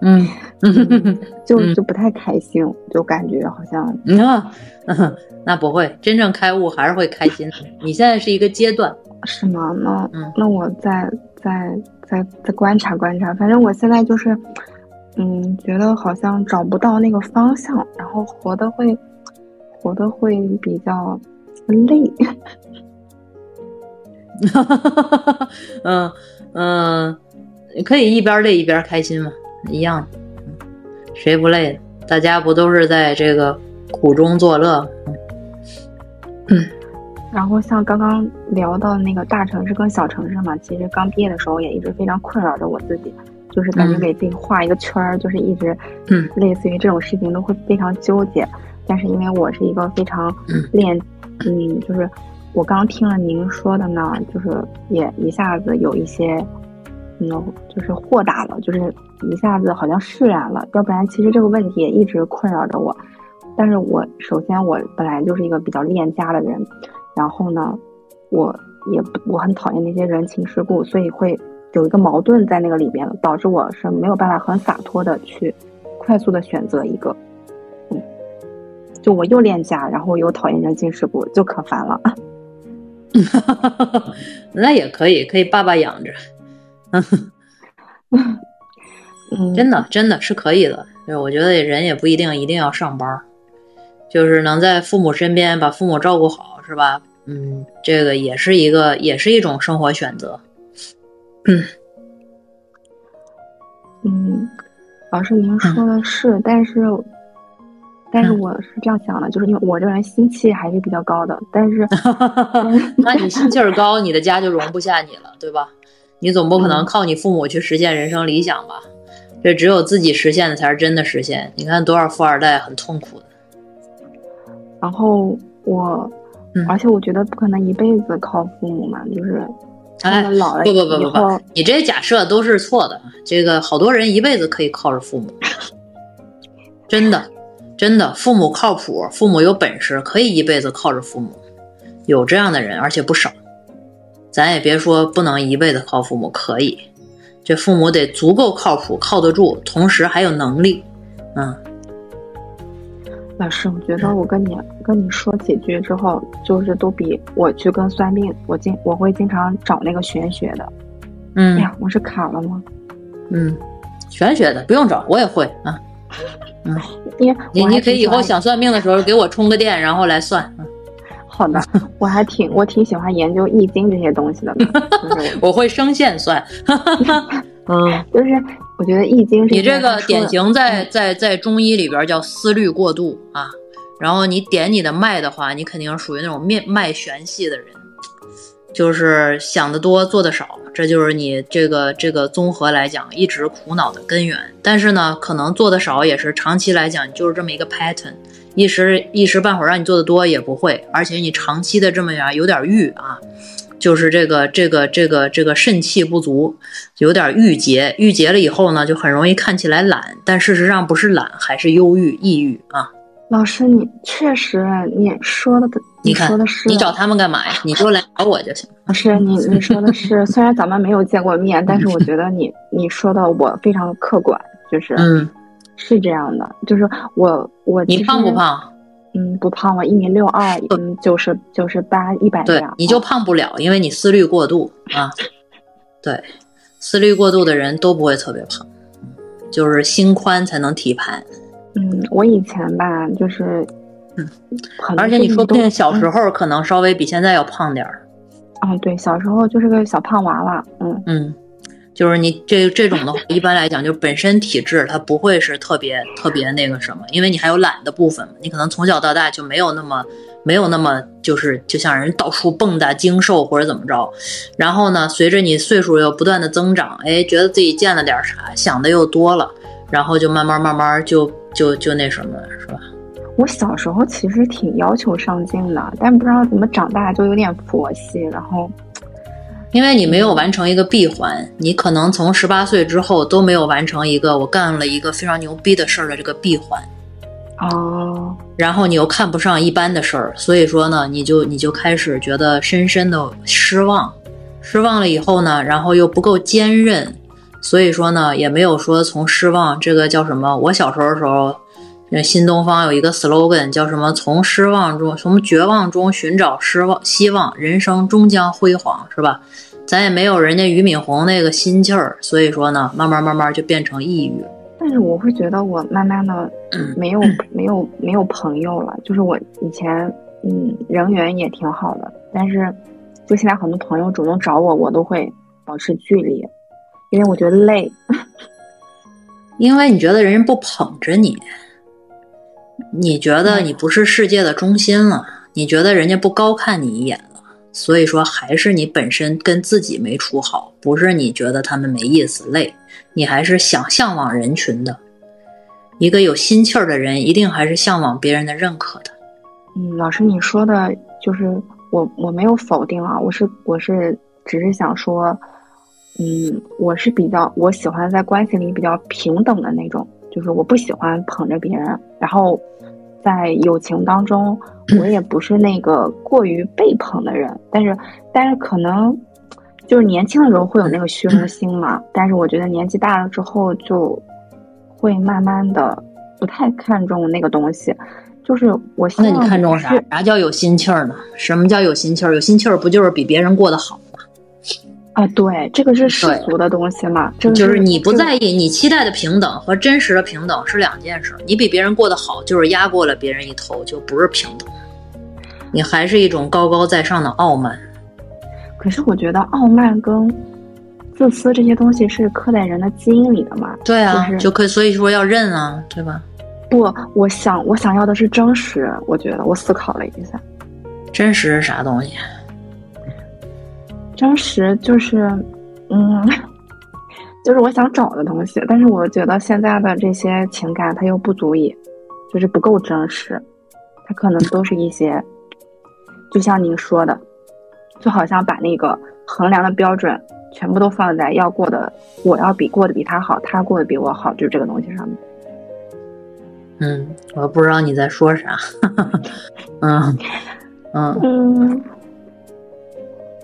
嗯，就就不太开心，就感觉好像啊，那不会，真正开悟还是会开心的。你现在是一个阶段，是吗？那那我再再再再观察观察。反正我现在就是，嗯，觉得好像找不到那个方向，然后活的会活的会比较累。嗯嗯，可以一边累一边开心吗？一样，谁不累？大家不都是在这个苦中作乐？嗯。然后像刚刚聊到那个大城市跟小城市嘛，其实刚毕业的时候也一直非常困扰着我自己，就是感觉给自己画一个圈儿，就是一直，嗯，类似于这种事情都会非常纠结。但是因为我是一个非常练，嗯，就是我刚听了您说的呢，就是也一下子有一些，嗯，就是豁达了，就是。一下子好像释然了，要不然其实这个问题也一直困扰着我。但是我首先我本来就是一个比较恋家的人，然后呢，我也我很讨厌那些人情世故，所以会有一个矛盾在那个里边，导致我是没有办法很洒脱的去快速的选择一个，嗯，就我又恋家，然后又讨厌人情世故，就可烦了。哈哈哈那也可以，可以爸爸养着。真的，真的是可以的。对，我觉得人也不一定一定要上班，就是能在父母身边把父母照顾好，是吧？嗯，这个也是一个，也是一种生活选择。嗯，嗯，老师您说的是，但是，但是我是这样想的，就是因为我这人心气还是比较高的，但是 那你心气儿高，你的家就容不下你了，对吧？你总不可能靠你父母去实现人生理想吧？这只有自己实现的才是真的实现。你看多少富二代很痛苦的。然后我，而且我觉得不可能一辈子靠父母嘛，就是他们老了不不不不不，你这些假设都是错的。这个好多人一辈子可以靠着父母，真的真的，父母靠谱，父母有本事，可以一辈子靠着父母，有这样的人，而且不少。咱也别说不能一辈子靠父母，可以。这父母得足够靠谱，靠得住，同时还有能力，嗯。老师，我觉得我跟你跟你说几句之后，就是都比我去跟算命，我经我会经常找那个玄学的。嗯，哎呀，我是卡了吗？嗯，玄学的不用找，我也会啊。嗯，你你可以以后想算命的时候给我充个电，然后来算。好的，我还挺我挺喜欢研究易经这些东西的，就是我会生线算。嗯，就是我觉得易经你这个典型在在在中医里边叫思虑过度啊。然后你点你的脉的话，你肯定属于那种面脉玄系的人，就是想的多做的少，这就是你这个这个综合来讲一直苦恼的根源。但是呢，可能做的少也是长期来讲就是这么一个 pattern。一时一时半会儿让你做的多也不会，而且你长期的这么样有点郁啊，就是这个这个这个这个肾气不足，有点郁结，郁结了以后呢，就很容易看起来懒，但事实上不是懒，还是忧郁、抑郁啊。老师，你确实你说的，你说的是，你找他们干嘛呀？你就来找我就行。老师，你你说的是，虽然咱们没有见过面，但是我觉得你你说的我非常客观，就是嗯。是这样的，就是我我你胖不胖？嗯，不胖，我一米六二，嗯，九十九十八，一百对，你就胖不了，因为你思虑过度 啊。对，思虑过度的人都不会特别胖，就是心宽才能体盘。嗯，我以前吧，就是，嗯，而且你说不定小时候可能稍微比现在要胖点儿。啊，对，小时候就是个小胖娃娃。嗯嗯。就是你这这种的话，一般来讲，就本身体质它不会是特别特别那个什么，因为你还有懒的部分。你可能从小到大就没有那么没有那么就是就像人到处蹦跶精瘦或者怎么着。然后呢，随着你岁数又不断的增长，哎，觉得自己见了点啥，想的又多了，然后就慢慢慢慢就就就那什么了，是吧？我小时候其实挺要求上进的，但不知道怎么长大就有点佛系，然后。因为你没有完成一个闭环，你可能从十八岁之后都没有完成一个我干了一个非常牛逼的事儿的这个闭环，哦，然后你又看不上一般的事儿，所以说呢，你就你就开始觉得深深的失望，失望了以后呢，然后又不够坚韧，所以说呢，也没有说从失望这个叫什么？我小时候的时候。那新东方有一个 slogan 叫什么？从失望中，从绝望中寻找失望希望，人生终将辉煌，是吧？咱也没有人家俞敏洪那个心气儿，所以说呢，慢慢慢慢就变成抑郁。但是我会觉得我慢慢的没有没有没有朋友了，就是我以前嗯人缘也挺好的，但是就现在很多朋友主动找我，我都会保持距离，因为我觉得累，因为你觉得人家不捧着你。你觉得你不是世界的中心了？你觉得人家不高看你一眼了？所以说还是你本身跟自己没处好，不是你觉得他们没意思累，你还是想向往人群的。一个有心气儿的人，一定还是向往别人的认可的。嗯，老师你说的就是我，我没有否定啊，我是我是只是想说，嗯，我是比较我喜欢在关系里比较平等的那种。就是我不喜欢捧着别人，然后在友情当中，我也不是那个过于被捧的人。但是，但是可能就是年轻的时候会有那个虚荣心嘛。但是我觉得年纪大了之后，就会慢慢的不太看重那个东西。就是我那你看重啥？啥叫有心气儿呢？什么叫有心气儿？有心气儿不就是比别人过得好？啊，对，这个是世俗的东西嘛，就是你不在意，你期待的平等和真实的平等是两件事。你比别人过得好，就是压过了别人一头，就不是平等。你还是一种高高在上的傲慢。可是我觉得傲慢跟自私这些东西是刻在人的基因里的嘛。对啊，就可所以说要认啊，对吧？不，我想我想要的是真实。我觉得我思考了一下，真实是啥东西？真实就是，嗯，就是我想找的东西，但是我觉得现在的这些情感它又不足以，就是不够真实，它可能都是一些，就像您说的，就好像把那个衡量的标准全部都放在要过的，我要比过得比他好，他过得比我好，就这个东西上面。嗯，我不知道你在说啥。嗯 嗯嗯。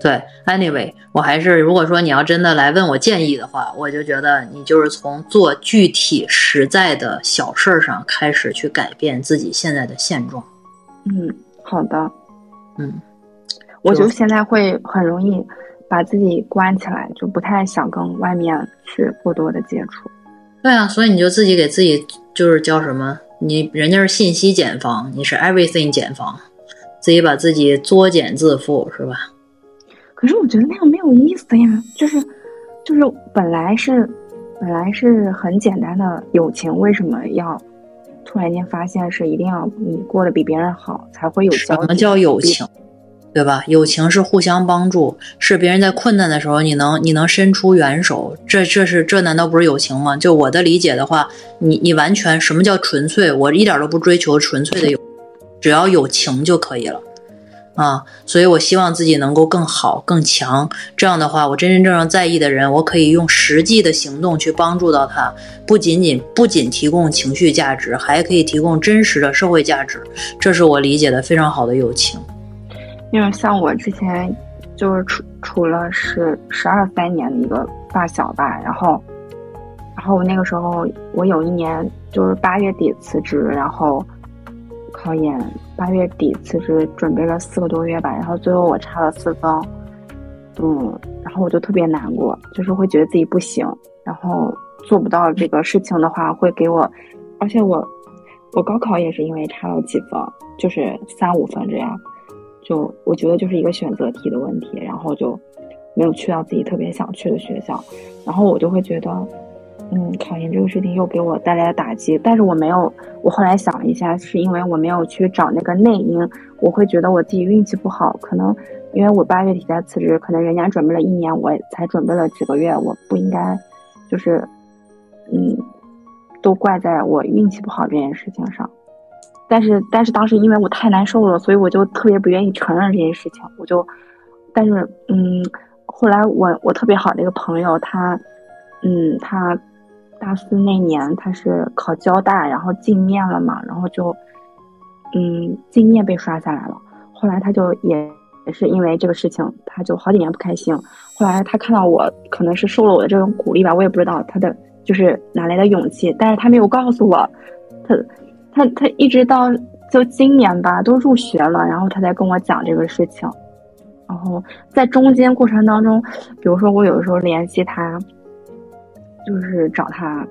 对，anyway，我还是如果说你要真的来问我建议的话，我就觉得你就是从做具体实在的小事儿上开始去改变自己现在的现状。嗯，好的。嗯，我就现在会很容易把自己关起来，就不太想跟外面去过多的接触。对啊，所以你就自己给自己就是叫什么？你人家是信息茧房，你是 everything 茧房，自己把自己作茧自缚是吧？可是我觉得那样没有意思呀，就是就是本来是本来是很简单的友情，为什么要突然间发现是一定要你过得比别人好才会有交？什么叫友情？对吧？友情是互相帮助，是别人在困难的时候，你能你能伸出援手，这这是这难道不是友情吗？就我的理解的话，你你完全什么叫纯粹？我一点都不追求纯粹的友，只要有情就可以了，啊！所以我希望自己能够更好更强，这样的话，我真真正正在意的人，我可以用实际的行动去帮助到他，不仅仅不仅提供情绪价值，还可以提供真实的社会价值，这是我理解的非常好的友情。因为像我之前就是处处了十十二三年的一个发小吧，然后，然后我那个时候我有一年就是八月底辞职，然后考研八月底辞职，准备了四个多月吧，然后最后我差了四分，嗯，然后我就特别难过，就是会觉得自己不行，然后做不到这个事情的话会给我，而且我我高考也是因为差了几分，就是三五分这样。就我觉得就是一个选择题的问题，然后就没有去到自己特别想去的学校，然后我就会觉得，嗯，考研这个事情又给我带来了打击。但是我没有，我后来想了一下，是因为我没有去找那个内因，我会觉得我自己运气不好，可能因为我八月底才辞职，可能人家准备了一年，我才准备了几个月，我不应该，就是，嗯，都怪在我运气不好这件事情上。但是，但是当时因为我太难受了，所以我就特别不愿意承认这件事情。我就，但是，嗯，后来我我特别好的一个朋友，他，嗯，他大四那年他是考交大，然后进面了嘛，然后就，嗯，进面被刷下来了。后来他就也也是因为这个事情，他就好几年不开心。后来他看到我，可能是受了我的这种鼓励吧，我也不知道他的就是哪来的勇气，但是他没有告诉我，他。他他一直到就今年吧，都入学了，然后他才跟我讲这个事情。然后在中间过程当中，比如说我有的时候联系他，就是找他，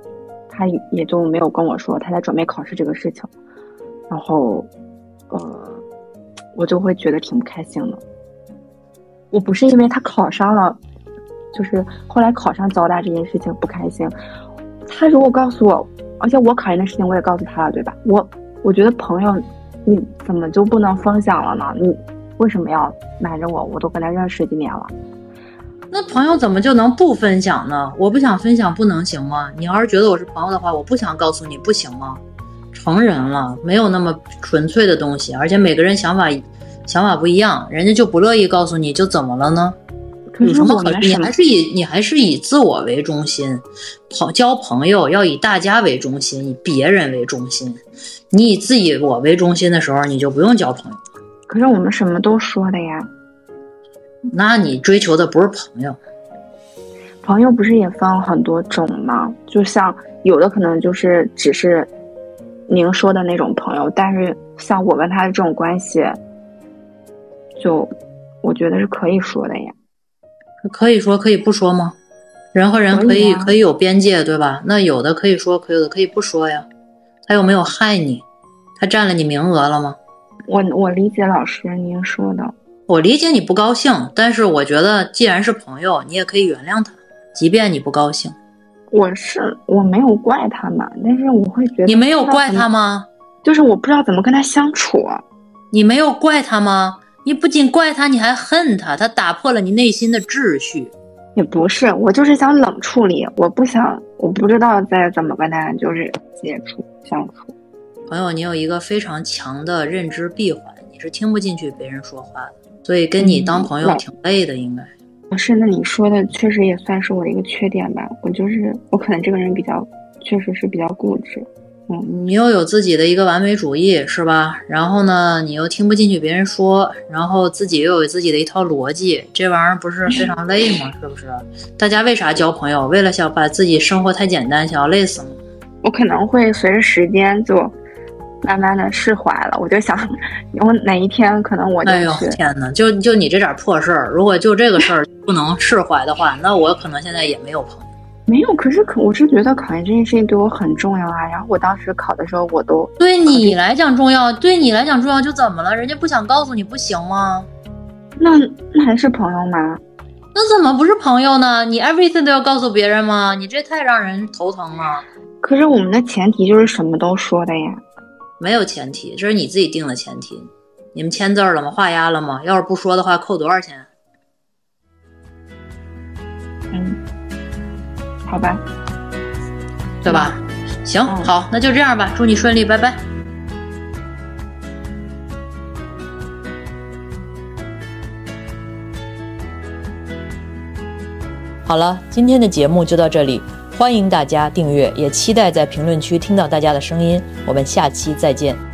他也就没有跟我说他在准备考试这个事情。然后，呃，我就会觉得挺不开心的。我不是因为他考上了，就是后来考上交大这件事情不开心。他如果告诉我。而且我考研的事情我也告诉他了，对吧？我我觉得朋友，你怎么就不能分享了呢？你为什么要瞒着我？我都跟他认识几年了，那朋友怎么就能不分享呢？我不想分享不能行吗？你要是觉得我是朋友的话，我不想告诉你不行吗？成人了，没有那么纯粹的东西，而且每个人想法想法不一样，人家就不乐意告诉你就怎么了呢？有什么可？你还是以你还是以自我为中心，朋交朋友要以大家为中心，以别人为中心。你以自己我为中心的时候，你就不用交朋友。可是我们什么都说的呀，那你追求的不是朋友？朋友不是也分很多种吗？就像有的可能就是只是您说的那种朋友，但是像我跟他的这种关系，就我觉得是可以说的呀。可以说可以不说吗？人和人可以可以有边界，对吧？那有的可以说，可有的可以不说呀。他又没有害你，他占了你名额了吗？我我理解老师您说的，我理解你不高兴，但是我觉得既然是朋友，你也可以原谅他，即便你不高兴。我是我没有怪他嘛，但是我会觉得你没有怪他吗？就是我不知道怎么跟他相处。你没有怪他吗？你不仅怪他，你还恨他，他打破了你内心的秩序。也不是，我就是想冷处理，我不想，我不知道再怎么跟他就是接触相处。朋友，你有一个非常强的认知闭环，你是听不进去别人说话的，所以跟你当朋友挺累的，应该。不是，那你说的确实也算是我的一个缺点吧？我就是我可能这个人比较，确实是比较固执。嗯，你又有自己的一个完美主义，是吧？然后呢，你又听不进去别人说，然后自己又有自己的一套逻辑，这玩意儿不是非常累吗？是不是？大家为啥交朋友？为了想把自己生活太简单，想要累死吗？我可能会随着时间就慢慢的释怀了。我就想，我哪一天可能我就哎呦，天哪！就就你这点破事儿，如果就这个事儿不能释怀的话，那我可能现在也没有朋友。没有。可是可我是觉得考研这件事情对我很重要啊。然后我当时考的时候，我都对你来讲重要，对你来讲重要就怎么了？人家不想告诉你不行吗？那那还是朋友吗？那怎么不是朋友呢？你 everything 都要告诉别人吗？你这太让人头疼了。可是我们的前提就是什么都说的呀。没有前提，这是你自己定的前提。你们签字了吗？画押了吗？要是不说的话，扣多少钱？嗯，好吧。对吧？行，嗯好，那就这样吧。祝你顺利，拜拜。好了，今天的节目就到这里，欢迎大家订阅，也期待在评论区听到大家的声音。我们下期再见。